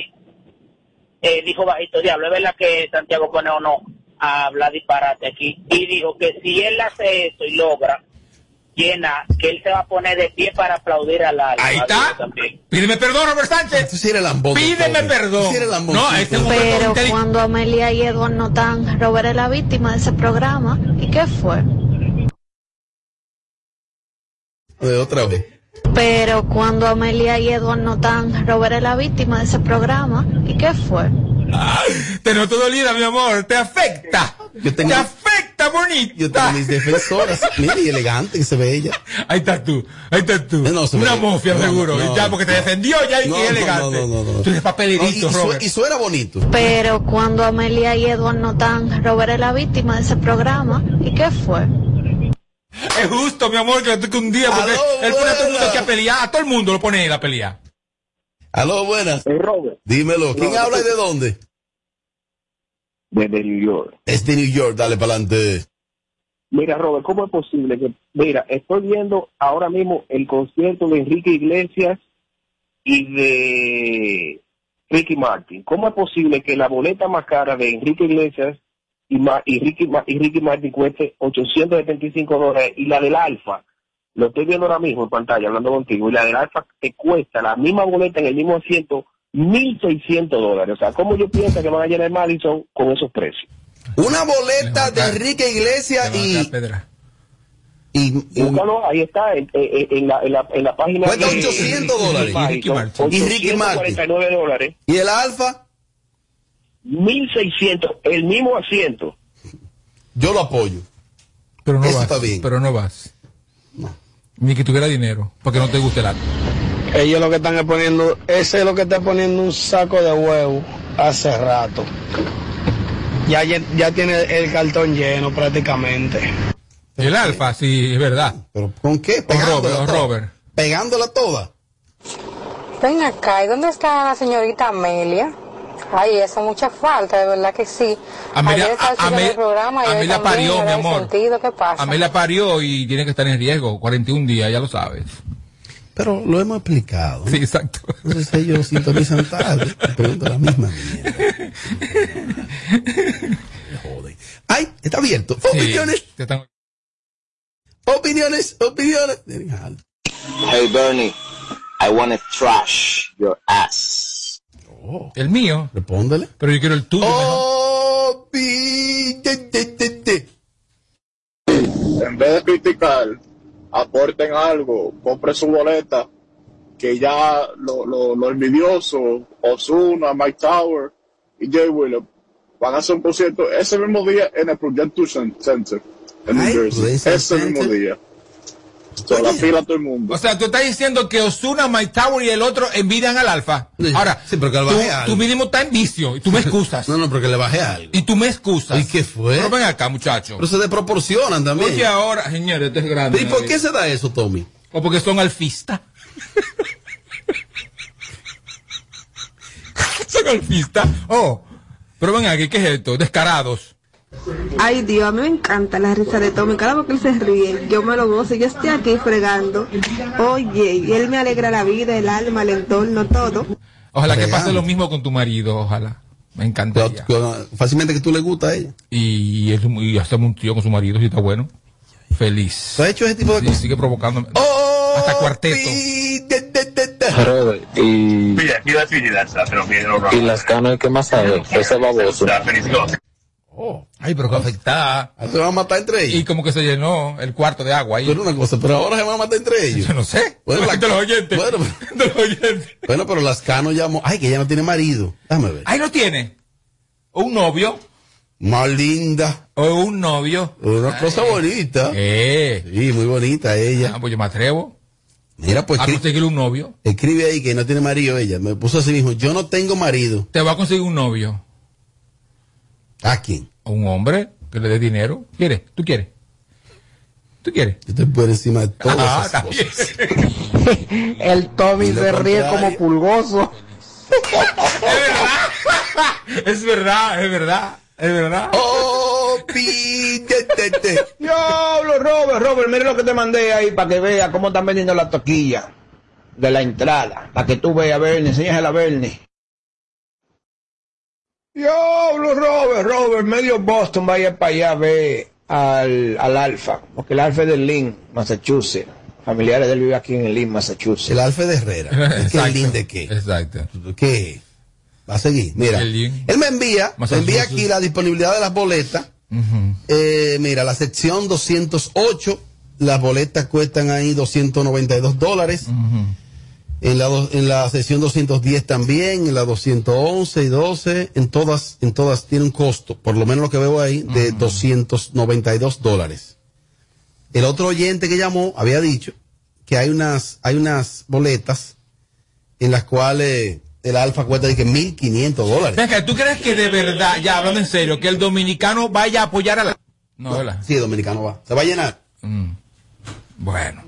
eh, dijo bajito diablo, es verdad que Santiago pone o no habla disparate aquí y dijo que si él hace eso y logra llena, que él se va a poner de pie para aplaudir al alma. Ahí está. Pídeme perdón, Robert Sánchez. Sí lambón. Pídeme Tommy. perdón. Sí lambón. No, este Pero cuando Amelia y Edward no están, Robert es la víctima de ese programa. ¿Y qué fue? De otra vez. Pero cuando Amelia y Edward no están, Robert es la víctima de ese programa. ¿Y qué fue? Te noto dolida, mi amor. Te afecta. Yo tengo, Te afecta, bonita. yo tengo mis defensoras. Mira, y elegante que se ve ella. Ahí estás tú. Ahí estás tú. No, Una ve- mofia, no, seguro. no, ya, porque te no. defendió ya y y elegante. no, no, no, no. Tú eres papelito, No, y, y su- Robert. y suena bonito. Pero cuando Amelia y Edward no están, Robert es la víctima de ese programa. ¿Y qué fue? Es justo, mi amor, que le toque un día porque Aló, él pone a todo el mundo aquí a pelear. A todo el mundo lo pone él a pelear. Aló, buenas. Robert. Dímelo. ¿Quién No, habla y de dónde? Desde New York. Es de New York. Dale para adelante. Mira, Robert, ¿cómo es posible que, mira, estoy viendo ahora mismo el concierto de Enrique Iglesias y de Ricky Martin? ¿Cómo es posible que la boleta más cara de Enrique Iglesias y, Ma- y, Ricky, Ma- y Ricky Martin cueste 875 dólares y la del Alfa, lo estoy viendo ahora mismo en pantalla hablando contigo, y la del Alfa te cuesta la misma boleta en el mismo asiento 1.600 dólares? O sea, ¿cómo yo pienso que van a llenar Madison con esos precios? Una boleta de Enrique Iglesias y. Y, y- Búscalo, ahí está, en, en- en la, en, la, en la página. Cuesta de- 800 dólares. Y Ricky Martin. Y Ricky Martin. 849 dólares. ¿Y el Alfa? 1600, el mismo asiento. Yo lo apoyo. Pero no Eso vas. está bien. Pero no vas. Ni que tuviera dinero, porque no te guste el arte. Ellos lo que están es poniendo, ese es lo que está poniendo un saco de huevo hace rato. Ya, ya, ya tiene el cartón lleno prácticamente. El alfa, sí, es verdad. ¿Pero con qué? Robert, Pegándola o toda. Robert. Pegándola toda. Ven acá, ¿y dónde está la señorita Amelia? Ay, eso mucha falta, de verdad que sí. Amelia- a- escuchando Ame- el programa Amelia también, parió, mi amor. sentido, ¿qué pasa? Amelia parió y tiene que estar en riesgo, 41 días, ya lo sabes. Pero lo hemos explicado. Sí, exacto. Entonces ellos sintonizan tarde. y Preguntan la misma mierda. Me joden. Ay, está abierto. Opiniones. Están- Opiniones, opiniones. Hey Bernie, I wanna trash your ass. El mío. Respóndele. Pero yo quiero el tuyo. Oh, En vez de criticar, aporten algo, compre su boleta, que ya lo, lo, lo envidioso, Osuna, Mike Tower y Jay Wheeler van a hacer un concierto ese mismo día en el Prudential Center en New Jersey. Prudential Ese mismo día. Se la fila todo el mundo. O sea, tú estás diciendo que Osuna, Mike Tower y el otro envidian al alfa. Ahora, Sí, pero que le tú, algo. tú mínimo está en vicio y tú me excusas. No, no, porque le bajé algo. Y tú me excusas. ¿Y qué fue? Pero ven acá, muchacho. Pero se desproporcionan también. Oye, ahora, señores, esto es grande. ¿Y por qué se da eso, Tommy? O porque son alfistas. son alfistas. Oh, pero ven aquí, ¿qué es esto? Descarados. Ay Dios, a mí me encanta la risa de Tommy. Cada vez que él se ríe, yo me lo gozo. Yo estoy aquí fregando. Oye, y él me alegra la vida, el alma, el entorno, todo. Ojalá que pase lo mismo con tu marido, ojalá. Me encantaría. Fácilmente que tú le gusta a ella. Y, es un- y hacemos un tío con su marido, si está bueno. Feliz. ¿Tú has hecho ese tipo de Sí, cosas? sigue provocándome. ¡Oh! Hasta cuarteto. Robert, y, y las canas que más sabe, ese baboso. Ay, pero que afectada. Se van a matar entre ellos. Y como que se llenó el cuarto de agua ahí. Pero una cosa, pero ahora se van a matar entre ellos. Yo no sé. Bueno, la- de los oyentes. Bueno, de los oyentes. Bueno, pero las Cano llamó. Ay, que ella no tiene marido. Déjame ver. Ahí lo tiene. O un novio. Más linda. O un novio. Una cosa bonita. Eh. Sí, muy bonita ella. Ah, pues yo me atrevo. Mira, pues A conseguirle un novio. escribe ahí que no tiene marido ella. Me puso así mismo. Yo no tengo marido. Te va a conseguir un novio. ¿A quién? A un hombre que le dé dinero. ¿Quieres? ¿Tú quieres? ¿Tú quieres? Yo estoy por encima de todas Ah, esas cosas. El Tommy se ríe contrario. como pulgoso. Es verdad, es verdad, es verdad. Oh, pídete. Diablo, Robert, Robert, mire lo que te mandé ahí para que vea cómo están vendiendo la toquilla de la entrada. Para que tú veas, Bernie, enséñasela a Bernie. Diablo, Robert, Robert, medio Boston vaya para allá a ver al, al Alfa, porque el Alfa es de Lynn, Massachusetts. Familiares de él viven aquí en Lynn, Massachusetts. El Alfred Herrera. ¿Es que el link de qué? Exacto. ¿Qué? Va a seguir. Mira. Él me envía, me envía aquí la disponibilidad de las boletas. Eh, mira, la sección 208, las boletas cuestan ahí 292 dólares. En la, do- en la sección 210 también, en la 211 y 12, en todas, en todas tiene un costo, por lo menos lo que veo ahí, de 292 dólares. El otro oyente que llamó había dicho que hay unas, hay unas boletas en las cuales el alfa cuesta de que 1.500 dólares. Venga, ¿tú crees que de verdad, ya hablando en serio, que el dominicano vaya a apoyar a la... No, ¿verdad? Sí, dominicano va. Se va a llenar. Mm. Bueno,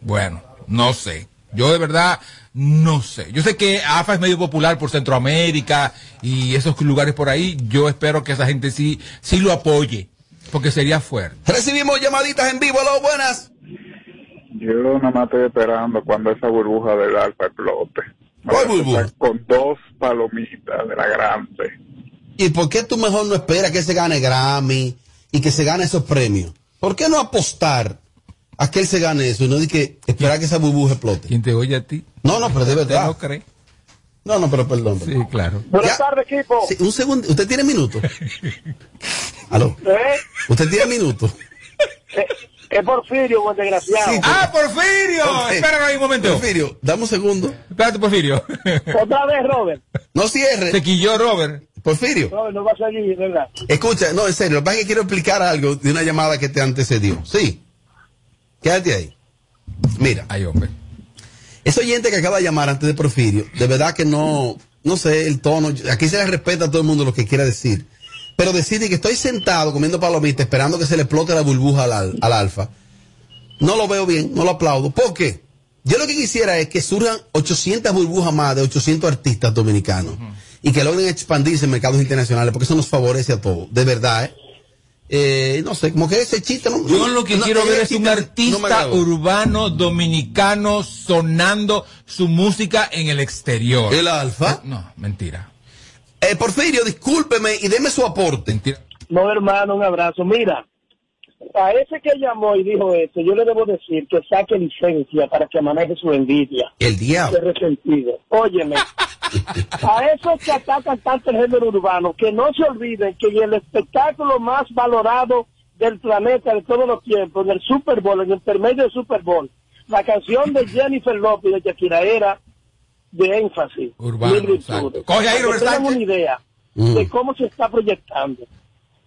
bueno, no sé. Yo de verdad no sé. Yo sé que AFA es medio popular por Centroamérica y esos lugares por ahí. Yo espero que esa gente sí, sí lo apoye, porque sería fuerte. Recibimos llamaditas en vivo, aló, buenas. Yo nada más estoy esperando cuando esa burbuja del alfa explote. ¿Cuál burbuja? Con dos palomitas de la grande. ¿Y por qué tú mejor no esperas que se gane Grammy y que se gane esos premios? ¿Por qué no apostar a que él se gane eso y no de que esperar que esa burbuja explote? ¿Quién te oye a ti? No, no, pero de verdad. no cree? No, no, pero perdón. Sí, claro. Buenas tardes, equipo. Sí, un segundo, ¿usted tiene minutos? ¿Aló? ¿Eh? ¿Usted tiene minutos? Es Porfirio, buen desgraciado. ¡Ah, Porfirio! Ok. Espera ahí un momento. Porfirio, dame un segundo. Espérate, Porfirio. Otra vez, Robert. No cierre. Se quilló Robert. Porfirio. Robert, no va a salir, ¿verdad? Escucha, no, en serio, lo que pasa es que quiero explicar algo de una llamada que te antecedió. Sí. Quédate ahí. Mira. Ay, hombre. Ese oyente que acaba de llamar antes de Porfirio, de verdad que no, no sé el tono. Aquí se le respeta a todo el mundo lo que quiera decir. Pero decir que estoy sentado comiendo palomitas esperando que se le explote la burbuja al, al- al alfa, no lo veo bien, no lo aplaudo. ¿Por qué? Yo lo que quisiera es que surjan 800 burbujas más de 800 artistas dominicanos y que logren expandirse en mercados internacionales, porque eso nos favorece a todos, de verdad, ¿eh? Eh, no sé, como que ese chiste no. Yo lo que no, quiero ver es un artista urbano dominicano sonando su música en el exterior. ¿El Alfa? No, mentira. Eh, Porfirio, discúlpeme y deme su aporte. Mentira. No, hermano, un abrazo. Mira, a ese que llamó y dijo esto, yo le debo decir que saque licencia para que maneje su envidia. El diablo. Ese resentido. Óyeme, a esos que atacan tanto el género urbano, que no se olviden que en el espectáculo más valorado del planeta de todos los tiempos, en el Super Bowl, en el intermedio del Super Bowl, la canción de Jennifer Lopez de Shakira era de énfasis. Urbano. Coge ahí, Para que Robert tengan Sánchez. una idea Mm. de cómo se está proyectando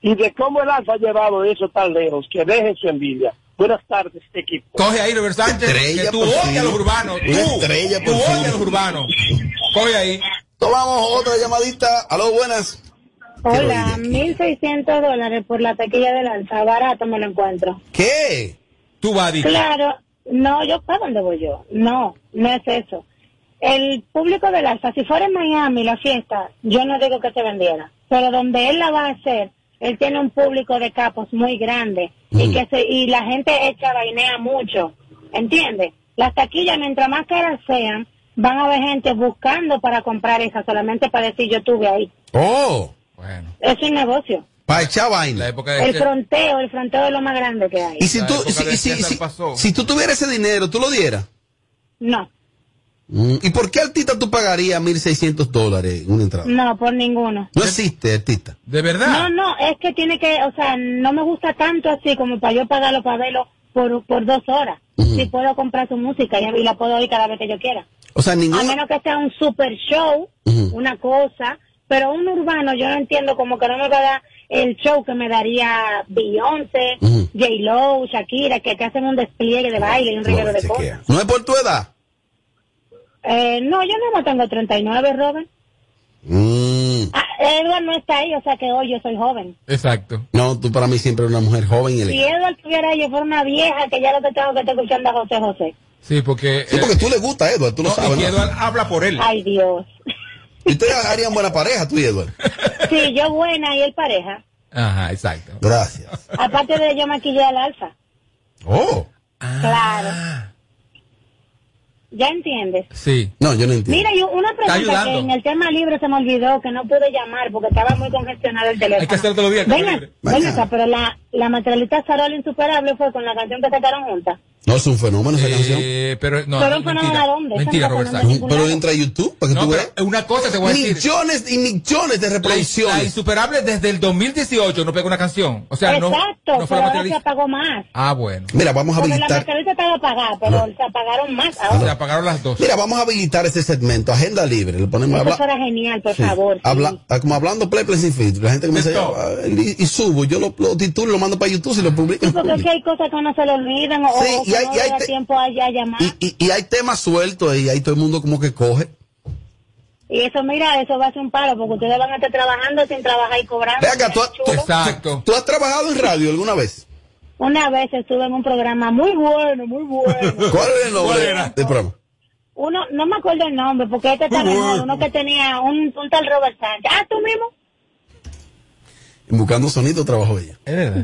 y de cómo el Alfa ha llevado eso tan lejos, que dejen su envidia. Buenas tardes, equipo. Coge ahí, Robert Sánchez, Estrella, que tú odias a los urbanos. Tú, estrella, tú odias a los urbanos. Coge ahí. Tomamos otra llamadita. Aló, buenas. Hola, 1.600 dólares por la taquilla del alta. Barato me lo encuentro. ¿Qué? Tú vas a decir. Claro, no, yo para dónde voy yo. No, no es eso. El público del alfa, si fuera en Miami la fiesta, yo no digo que se vendiera. Pero donde él la va a hacer, él tiene un público de capos muy grande y que se, y la gente echa vainea mucho. ¿Entiendes? Las taquillas, mientras más caras sean, van a haber gente buscando para comprar esa solamente para decir yo estuve ahí. Oh, Es un negocio. para echar vaina. La época El fronteo, el fronteo es lo más grande que hay. Y si La tú, si, si- si- pasó. si tú tuvieras ese dinero, ¿tú lo dieras? No, Mm, ¿Y por qué artista tú pagarías 1.600 dólares en una entrada? no, por ninguno. No existe artista. ¿De verdad? No, no, es que tiene que, o sea, no me gusta tanto así como para yo pagarlo para verlo por, por dos horas. Si puedo comprar su música y, y la puedo oír cada vez que yo quiera. O sea, A ningún... menos que sea un super show, una cosa, pero un urbano yo no entiendo como que no me va a dar el show que me daría Beyoncé, Ujú. J-Lo, Shakira, que te hacen un despliegue de baile y un reguero de cosas. ¿No es por tu edad? Eh, no, yo no tengo 39, Robert. Mm. Ah, Edward no está ahí, o sea que hoy yo soy joven. Exacto. No, tú para mí siempre eres una mujer joven y Si. Edward estuviera ahí, yo fuera una vieja que ya lo que tengo que estar escuchando a José José. Sí, porque... Sí, porque tú le gusta a Edward, tú lo No, sabes. y ¿no? Edward habla por él. Ay, Dios. Y ustedes harían buena pareja, tú y Edward. Sí, yo buena y él pareja. Ajá, exacto. Gracias. Aparte de yo maquillé al alfa. Oh. Claro. ¿Ya entiendes? Sí. No, yo no entiendo. Mira, y una pregunta que en el tema libre se me olvidó, que no pude llamar porque estaba muy congestionado el teléfono. Hay que los días. tema Venga, venga pero la, la materialista Sarol Insuperable fue con la canción que sacaron juntas. No, es un fenómeno esa canción. Eh, pero no, Pero un fenómeno mentira. a dónde? Mentira, Esa no Robert está Sánchez. Pero entra a YouTube para que No, tú pero veas. una cosa te voy a decir. Millones y millones de La, la reproducciones. insuperable desde el 2018 no pega una canción. O sea, no, Exacto, no fue pero la ahora se materialista. apagó más. Ah, bueno. Mira, vamos a Porque la habilitar. materialista estaba apagada, pero se apagaron más ahora. Apagaron las dos. Mira, vamos a habilitar ese segmento, agenda libre. Le ponemos a Eso fuera genial, por Sí. favor. Habla, ah, como hablando play, play sin filtro. La gente comienza Esto. a, y, y subo, yo lo, lo titulo, lo mando para YouTube y lo publico. Sí, porque es que hay cosas que uno se le olvidan o, Sí, o y que hay- no y hay le da te- tiempo a ya llamar. Y, y, y hay temas sueltos y ahí todo el mundo como que coge. Y eso, mira, eso va a ser un paro, porque ustedes van a estar trabajando sin trabajar y cobrando. Ve acá, ¿tú, tú- Exacto. ¿tú has trabajado en radio alguna vez? Una vez estuve en un programa muy bueno, muy bueno. ¿Cuál era el nombre ¿Cuál era? del programa? Uno, no me acuerdo el nombre, porque este está mejor, uno que tenía un, un tal Robert Sánchez. Ah, tú mismo. En Buscando Sonido trabajó ella.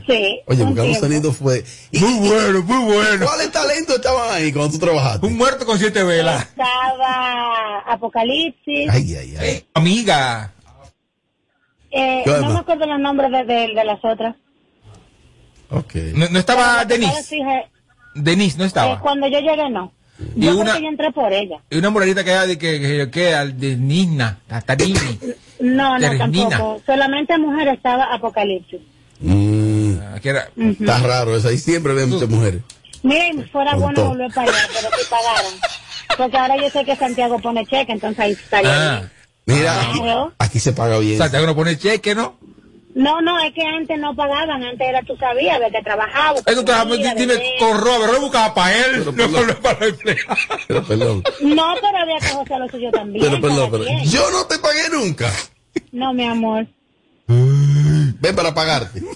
Sí. Oye, Buscando tiempo. Sonido fue... ¿Y Muy bueno, muy bueno. ¿Cuáles talentos estaban ahí cuando tú trabajaste? Un muerto con siete velas. Estaba Apocalipsis. Ay, ay, ay. Amiga. eh, ¿Qué no me acuerdo los nombres de, de, de las otras. Ok. No, no estaba Denise. sí, Denise no estaba. cuando yo llegué, no. Y Yo una- creo que yo entré por ella. Y una morenita que era de que, que, que de Nina, hasta Nini. No, no, tampoco. Solamente mujer estaba Apocalipsis. Mm, Ah, que está raro eso. Ahí siempre ven muchas mujeres. Miren, fuera Con bueno todo. volver para allá, pero si pagaron. Porque ahora yo sé que Santiago pone cheque, entonces ahí estaría ah, bien. Mira, aquí, Claro. aquí se paga bien. Santiago no pone cheque, ¿no? No, no, es que antes no pagaban, antes era, tú sabías, de que trabajaba. Eso trabajaba, dime, con Robert, Robert buscaba para él, no pero- para el empleado. Pero perdón. No, pero había que José lo suyo también. Pero perdón, pero yo no te pagué nunca. No, mi amor. Ven para pagarte.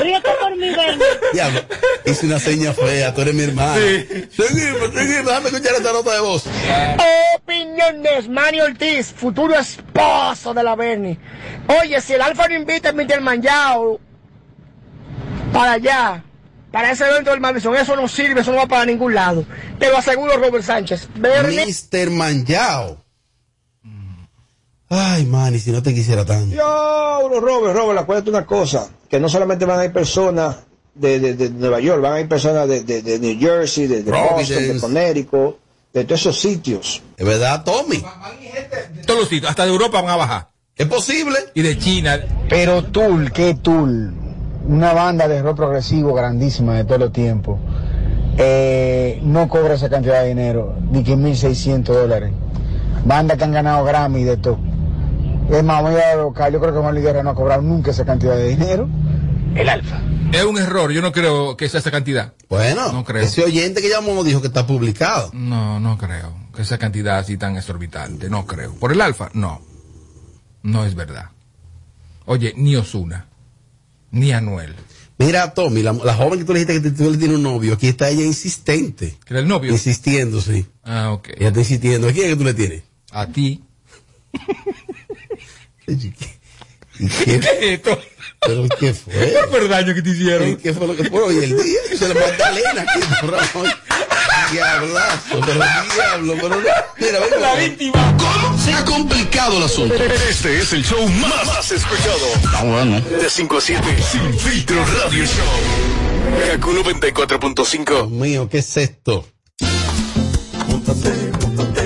Ríete por mi ven. Diablo, hice una seña fea, tú eres mi hermana. Seguimos, seguimos, déjame escuchar esta nota de voz. Opiniones, Mario Ortiz, futuro esposo de la Bernie. Oye, si el Alfa no invita a Mr. Manjao para allá, para ese evento del Madison, eso no sirve, eso no va para ningún lado. Te lo aseguro, Robert Sánchez. Bernie. Mr. Manjao. Ay, man, y si no te quisiera tanto. Yo, Robert, Robert, acuérdate una cosa, que no solamente van a ir personas de, de, de Nueva York, van a ir personas de, de, de New Jersey, de, de Boston, de. Connecticut, de todos esos sitios. ¿Es verdad, Tommy? Todos los sitios, hasta de Europa van a bajar. ¿Es posible? Y de China. Pero Tool, ¿qué Tool? Una banda de rock progresivo grandísima de todos los tiempos. Eh, no cobra esa cantidad de dinero, ni que 1.600 dólares. Bandas que han ganado Grammy de todo. Es más, voy a local, yo creo que Juan Guerra no ha cobrado nunca esa cantidad de dinero. El Alfa. Es un error, yo no creo que sea esa cantidad. Bueno, No creo. ese oyente que llamó dijo que está publicado. No, no creo que esa cantidad así tan exorbitante, no creo. Por el alfa, no. No es verdad. Oye, ni Osuna, ni Anuel. Mira, Tommy, la, la joven que tú le dijiste que tú le tienes un novio, aquí está ella insistente. ¿Que era el novio? Insistiendo, sí. Ah, ok. Ella está insistiendo. ¿A quién es que tú le tienes? A ti. ¿Y qué? Esto. ¿Pero qué fue? ¿Qué fue el daño que te hicieron? ¿Qué fue lo que fue hoy el día? Se le mandó a Elena aquí, Ramón. Diablazo, pero diablo, pero mira, venga. La víctima. ¿Cómo se ha complicado el asunto? Este es el show más, más escuchado. Ah, bueno. De 5 a 7. Sin filtro radio show. Kaku 94.5. Dios mío, ¿qué es esto? Móntate, móntate,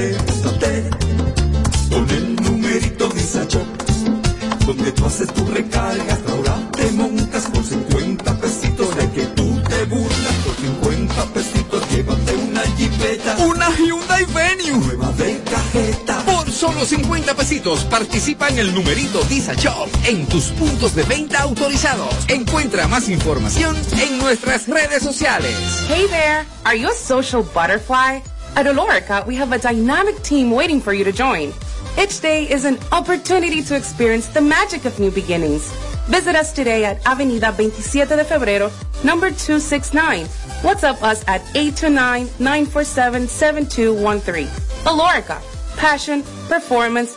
tú haces tu recarga, ahora te montas por 50 pesitos de que tú te burlas por 50 pesitos. Llévate una jipeta, Una Hyundai Venue. nueva de cajeta. Por solo 50 pesitos participa en el numerito Disa Shop en tus puntos de venta autorizados. Encuentra más información en nuestras redes sociales. Hey there! Are you a social butterfly? At Olorica, we have a dynamic team waiting for you to join. Each day is an opportunity to experience the magic of new beginnings. Visit us today at Avenida 27 de Febrero, number 269. WhatsApp us at 829-947-7213. Olorica, passion, performance,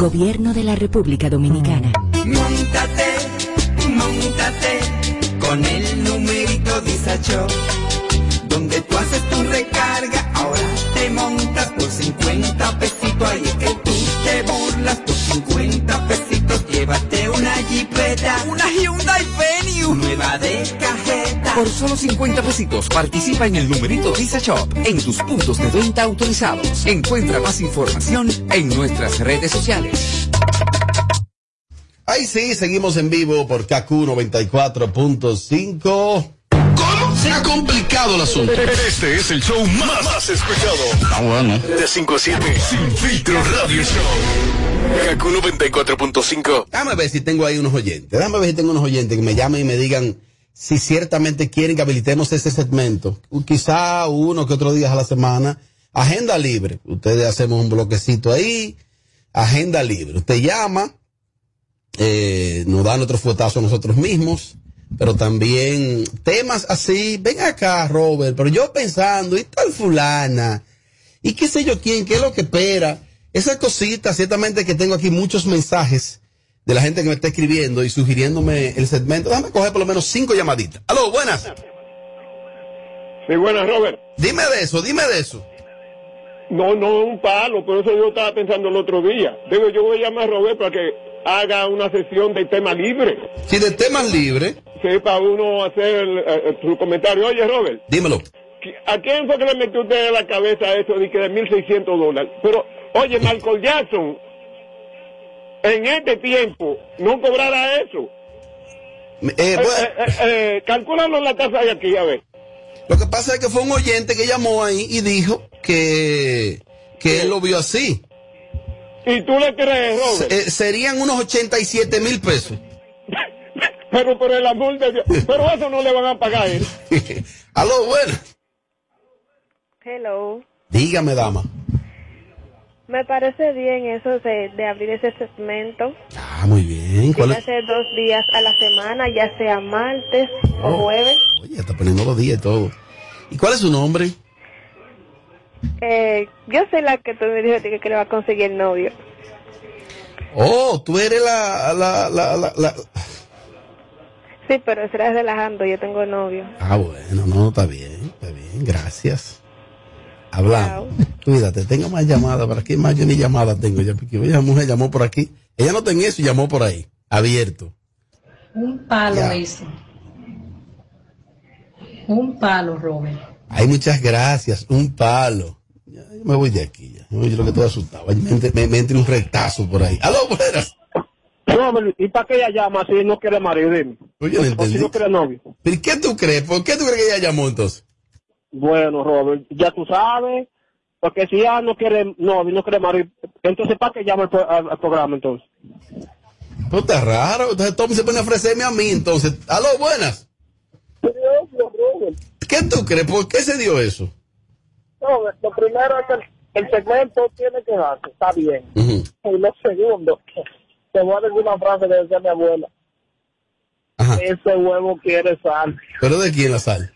Gobierno de la República Dominicana. Móntate, móntate con el numerito Disacho. Donde tú haces tu recarga, ahora te montas por 50 pesitos. Ahí Por solo 50 pesitos participa en el numerito Visa Shop en tus puntos de venta autorizados. Encuentra más información en nuestras redes sociales. Ahí sí, seguimos en vivo por KQ 94.5. ¿Cómo se ha complicado el asunto? Este es el show más, más escuchado. Ah, bueno. De 5 a 7. Sin filtro radio show. Kaku 94.5. Déjame ver si tengo ahí unos oyentes. Déjame ver si tengo unos oyentes que me llamen y me digan si ciertamente quieren que habilitemos ese segmento. Quizá uno que otro día a la semana. Agenda libre. Ustedes hacemos un bloquecito ahí. Agenda libre. Usted llama, eh, nos da nuestro fuetazo nosotros mismos, pero también temas así. Ven acá, Robert, pero yo pensando, ¿y tal fulana? ¿Y qué sé yo quién? ¿Qué es lo que espera? Esas cositas, ciertamente que tengo aquí muchos mensajes de la gente que me está escribiendo y sugiriéndome el segmento. Déjame coger por lo menos cinco llamaditas. Aló, buenas. Sí, buenas, Robert. Dime de eso, dime de eso. No, no, un palo, por eso yo estaba pensando el otro día. Digo, yo voy a llamar a Robert para que haga una sesión de tema libre. Si de temas libres. Sí, para uno hacer eh, su comentario. Oye, Robert. Dímelo. ¿A quién fue que le metió usted en la cabeza eso de que de 1.600 dólares? Pero, oye, Michael Jackson, en este tiempo, no cobrara eso. Eh, Eh, eh, eh, en la casa de aquí, a ver. Lo que pasa es que fue un oyente que llamó ahí y dijo que, que él lo vio así. ¿Y tú le crees, Robert? Eh, serían unos 87 mil pesos. Pero por el amor de Dios. Pero eso no le van a pagar a él. Aló, bueno. Hello. Dígame, dama. Me parece bien eso de, de abrir ese segmento. Ah, muy bien. ¿Cuál es? hacer dos días a la semana, ya sea martes o Oh. jueves. Oye, está poniendo los días y todo. ¿Y cuál es su nombre? Eh, yo soy la que tú me dijiste que le va a conseguir novio. Oh, tú eres la, la, la, la, la- Sí, pero serás relajando, yo tengo novio. Ah, bueno, no, está bien, está bien, gracias. Hablamos. Cuídate, tengo más llamadas por aquí, más yo ni llamada tengo ya, porque esa mujer llamó por aquí. Ella no tenía eso y llamó por ahí, abierto. Un palo Ya. eso. Un palo, Robert. Ay, muchas gracias, un palo. Ya, yo me voy de aquí, ya. Yo lo que estoy asustado. Ay, Me, entre- me, me entre un rectazo por ahí. Aló, buenas. Robert, ¿y para qué ella llama si no quiere marido? Dime. Oye, no O si entendí. no quiere novio. ¿Pero qué tú crees? ¿Por qué tú crees que ella llamó entonces? Bueno, Robert, ya tú sabes. Porque si ella no quiere novio, no quiere marido, entonces ¿para qué llama al, pro- al- al programa entonces? Pues está raro. Entonces Tommy se pone a ofrecerme a mí entonces. Aló, buenas. ¿Qué tú crees? ¿Por qué se dio eso? Robert, lo primero es que el segmento tiene que darse, está bien. Y lo segundo, te voy a decir una frase que decía mi abuela. Ese huevo quiere sal. ¿Pero de quién la sal?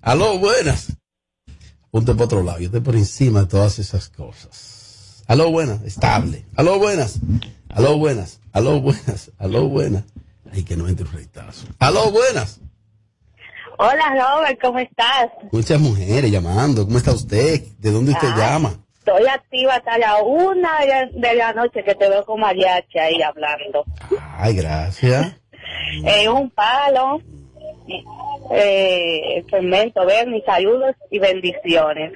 Aló, buenas. Ponte por otro lado. Yo estoy por encima de todas esas cosas. Aló, buenas. Estable. Aló, buenas. Aló, buenas. Aló, buenas. Aló, buenas. Ay, que no entre un reitazo. Aló, buenas. Hola Robert, ¿cómo estás? Muchas mujeres llamando. ¿Cómo está usted? ¿De dónde usted llama? Estoy activa hasta la una de- de la noche que te veo con mariachi ahí hablando. Ay, gracias. Es un palo, eh, fermento, ver mis saludos y bendiciones.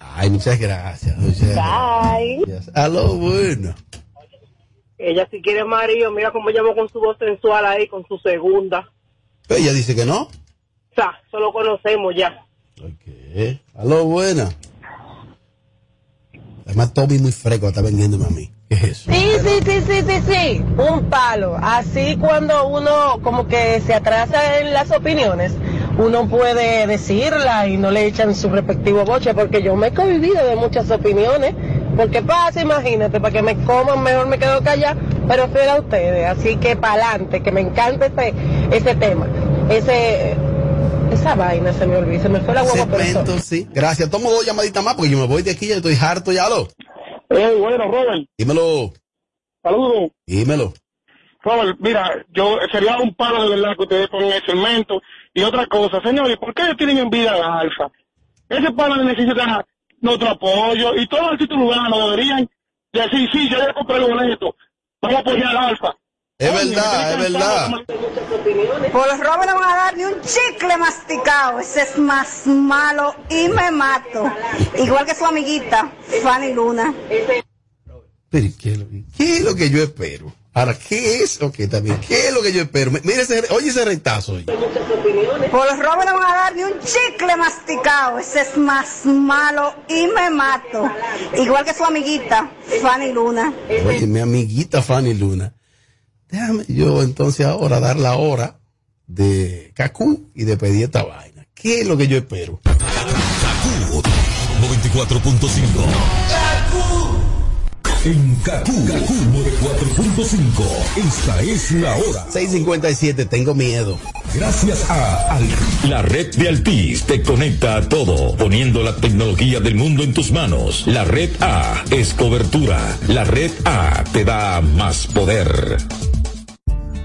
Ay, muchas gracias. Muchas Bye. gracias. Aló, bueno. Ella si quiere marido, mira cómo llamó con su voz sensual ahí, con su segunda. Pero ella dice que no. O sea, eso lo conocemos ya. ¿Eh? Aló, buena. Además, Tommy muy fresco está vendiéndome a mí. ¿Qué es eso? Sí, sí, sí, sí, sí, sí, un palo. Así cuando uno como que se atrasa en las opiniones, uno puede decirla y no le echan su respectivo boche, porque yo me he convivido de muchas opiniones. Porque pasa, imagínate, para que me coman mejor me quedo callada, pero fiel a ustedes. Así que para adelante, que me encanta ese, ese tema. Ese, esa vaina se me olvidó, se me fue la eso. Segmento, sí. Gracias. Tomo dos llamaditas más porque yo me voy de aquí ya estoy harto ya. Aló. Eh, bueno, Robert, Dímelo. saludos. Dímelo. Robert, mira, yo sería un palo de verdad que ustedes ponen el segmento. Y otra cosa, señores, ¿por qué tienen envidia a la alfa? Ese palo necesita nuestro apoyo y todos los títulos urbanos deberían decir, sí, yo ya compré el boleto, vamos a apoyar al alfa. Es verdad, es verdad. Por los robos no van a dar ni un chicle masticado. Ese es más malo y me mato. Igual que su amiguita, Fanny Luna. Pero, ¿qué es, lo, que- qué es lo que yo espero? Ahora, ¿qué es? Ok, también. ¿Qué es lo que yo espero? Mi- Mira ese, oye ese retazo. Por los robos no van a dar ni un chicle masticado. Ese es más malo y me mato. Igual que su amiguita, Fanny Luna. Oye, mi amiguita Fanny Luna. Déjame yo entonces ahora dar la hora de Cacú y de pedir esta vaina. ¿Qué es lo que yo espero? 94.5. En Kaku, Kaku 94.5. Esta es la hora. 657, tengo miedo. Gracias a Al- La red de Altis te conecta a todo, poniendo la tecnología del mundo en tus manos. La red A es cobertura. La red A te da más poder.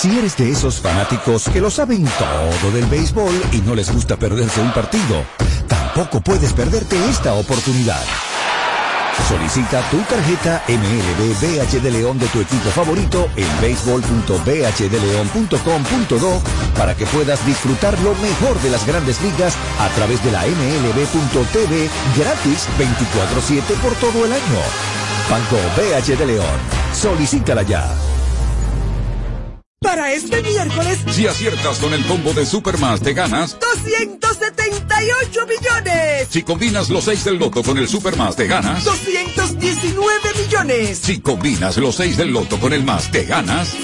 Si eres de esos fanáticos que lo saben todo del béisbol y no les gusta perderse un partido, tampoco puedes perderte esta oportunidad. Solicita tu tarjeta MLB BH de León de tu equipo favorito en béisbol.bhdeleon.com.do para que puedas disfrutar lo mejor de las grandes ligas a través de la MLB.tv gratis 24-7 por todo el año. Banco BH de León. Solicítala ya. Para este miércoles, Si aciertas con el combo de Supermas, te ganas. 278 millones. Si combinas los 6 del loto con el Supermas, te ganas. 219 millones. Si combinas los 6 del loto con el más, te ganas.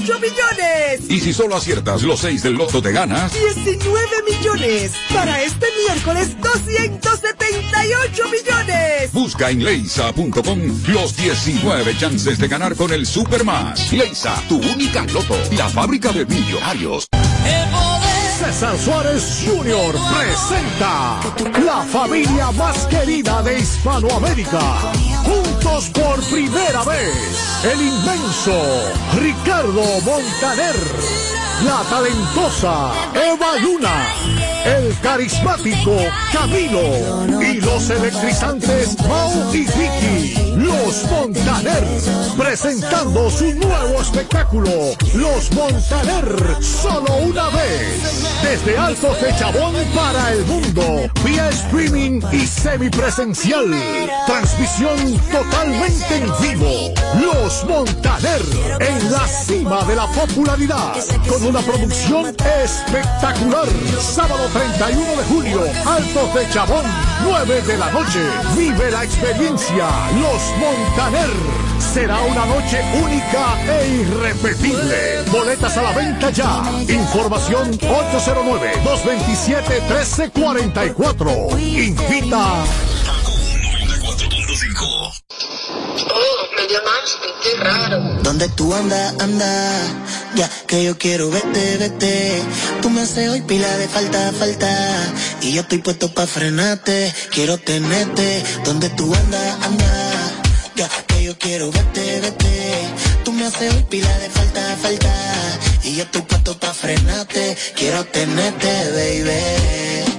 78 millones. Y si solo aciertas los 6 del loto, te ganas. 19 millones. Para este miércoles, 278 millones. Busca en leisa.com los 19 chances de ganar con el Supermas. Leisa, tu única loto. La fábrica de millonarios. César Suárez Jr. presenta la familia más querida de Hispanoamérica juntos por primera vez, el inmenso Ricardo Montaner, la talentosa Eva Luna, el carismático Camilo y los electrizantes Mau y Vicky. Los Montaner, presentando su nuevo espectáculo, Los Montaner, solo una vez. Desde Altos de Chabón para el mundo, vía streaming y semipresencial. Transmisión totalmente en vivo. Los Montaner, en la cima de la popularidad, con una producción espectacular. Sábado 31 de julio, Altos de Chabón, 9 de la noche. Vive la experiencia, Los Montaner. Será una noche única e irrepetible. Boletas a la venta ya. Información 809-227-1344. Invita. Oh, me llamaste, qué raro. ¿Dónde tú andas, anda? Ya que yo quiero verte, vete. Tú me haces hoy pila de falta, falta. Y yo estoy puesto pa' frenarte. Quiero tenerte. ¿Dónde tú andas, anda? quiero vete, vete. Tú me haces hoy pila de falta, falta. Y yo tu pato pa' frenarte. Quiero tenerte, baby.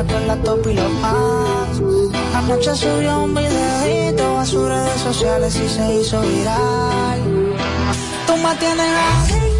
Minifalda con la top y los pants. Anoche subió un videito a sus redes sociales y se hizo viral. Tú me tienes adicto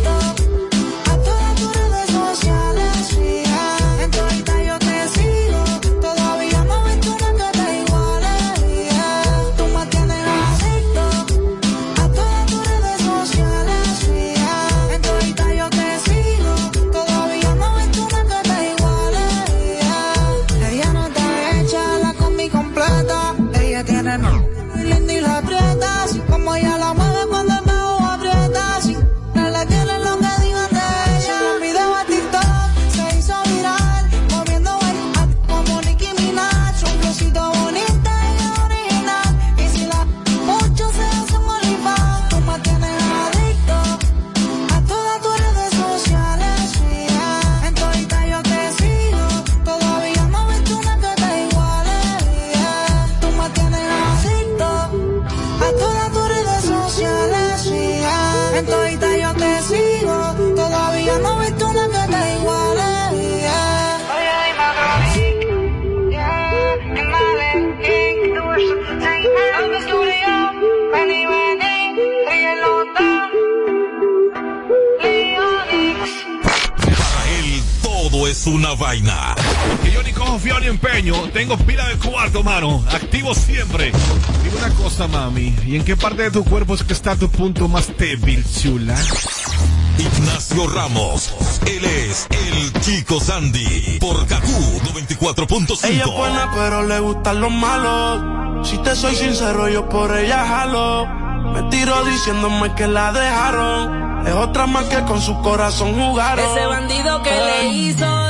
ni empeño. Tengo pila de cuarto, mano. Activo siempre. Dime una cosa, mami. ¿Y en qué parte de tu cuerpo es que está tu punto más débil, chula? Ignacio Ramos, él es el Chico Sandy por Kaku Ella es 94.5. buena, pero le gustan los malos. Si te soy sincero, yo por ella jalo. Me tiro diciéndome que la dejaron. Es otra más que con su corazón jugaron. Ese bandido que le hizo,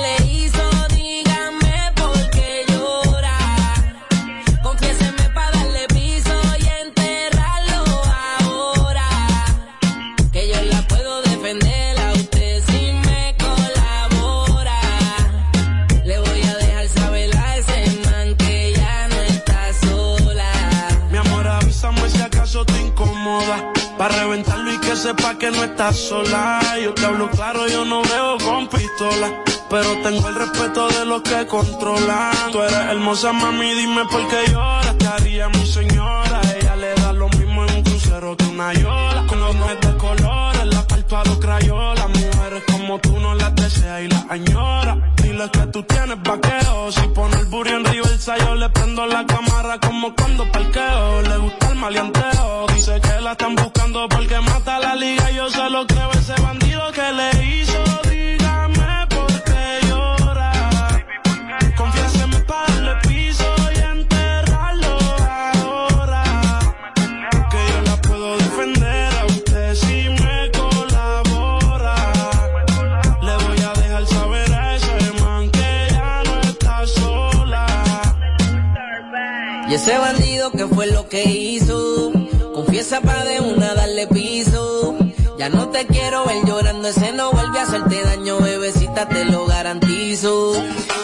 sepa que no estás sola. Yo te hablo claro, yo no veo con pistola. Pero tengo el respeto de los que controlan. Tú eres hermosa, mami, dime por qué lloras. Te haría mi señora. Ella le da lo mismo en un crucero que una yola. Con los de colores, la parto a los crayolas. Mujeres como tú no las deseas y las añora. Dile que tú tienes vaqueo. Si pone el burro en Riverside, yo le prendo la cámara como cuando parqueo. Le gusta el maleanteo. Dice que la están buscando porque mata la liga. Yo se lo creo ese bandido Y ese bandido que fue lo que hizo, confiesa pa' de una darle piso. Ya no te quiero ver llorando, ese no vuelve a hacerte daño, bebecita, te lo garantizo.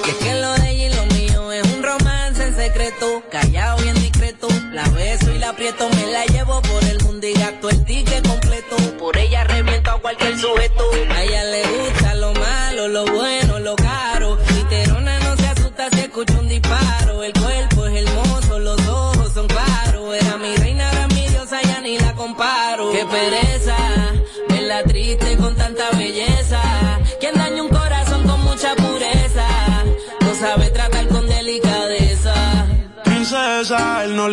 Y es que lo de ella y lo mío es un romance en secreto, callado bien discreto. La beso y la aprieto, me la llevo por el mundo y gasto el ticket completo. Por ella reviento a cualquier sujeto.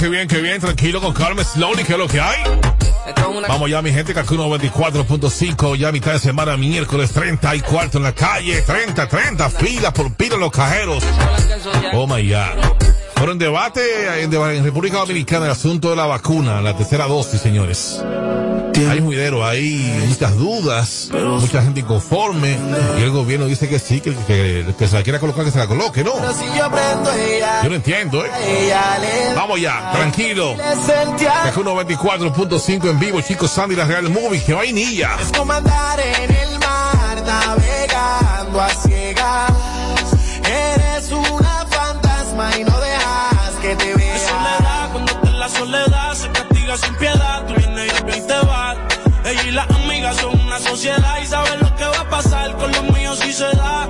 Que bien, que bien. Tranquilo, con calma, slowly, que es lo que hay. Vamos ya, mi gente, Cancún 94.5, ya mitad de semana, miércoles 30 y cuarto en la calle, 30, 30, fila por pila los cajeros. Oh my God. Pero en debate en, República Dominicana el asunto de la vacuna, la tercera dosis, señores. Hay juidero, hay muchas dudas, mucha gente inconforme, y el gobierno dice que sí, que, que, que se la quiera colocar, que se la coloque, ¿no? Yo no entiendo, ¿eh? Vamos ya, tranquilo. Cancún 94.5 en vivo, chicos, Sandy, la Real Movie, que vainilla. Es como andar en el mar navegando a ciegas. Eres una fantasma y no dejas sin piedad. Tú vienes y y te vas. Ella y las amigas son una sociedad y saben lo que va a pasar con los míos si se da.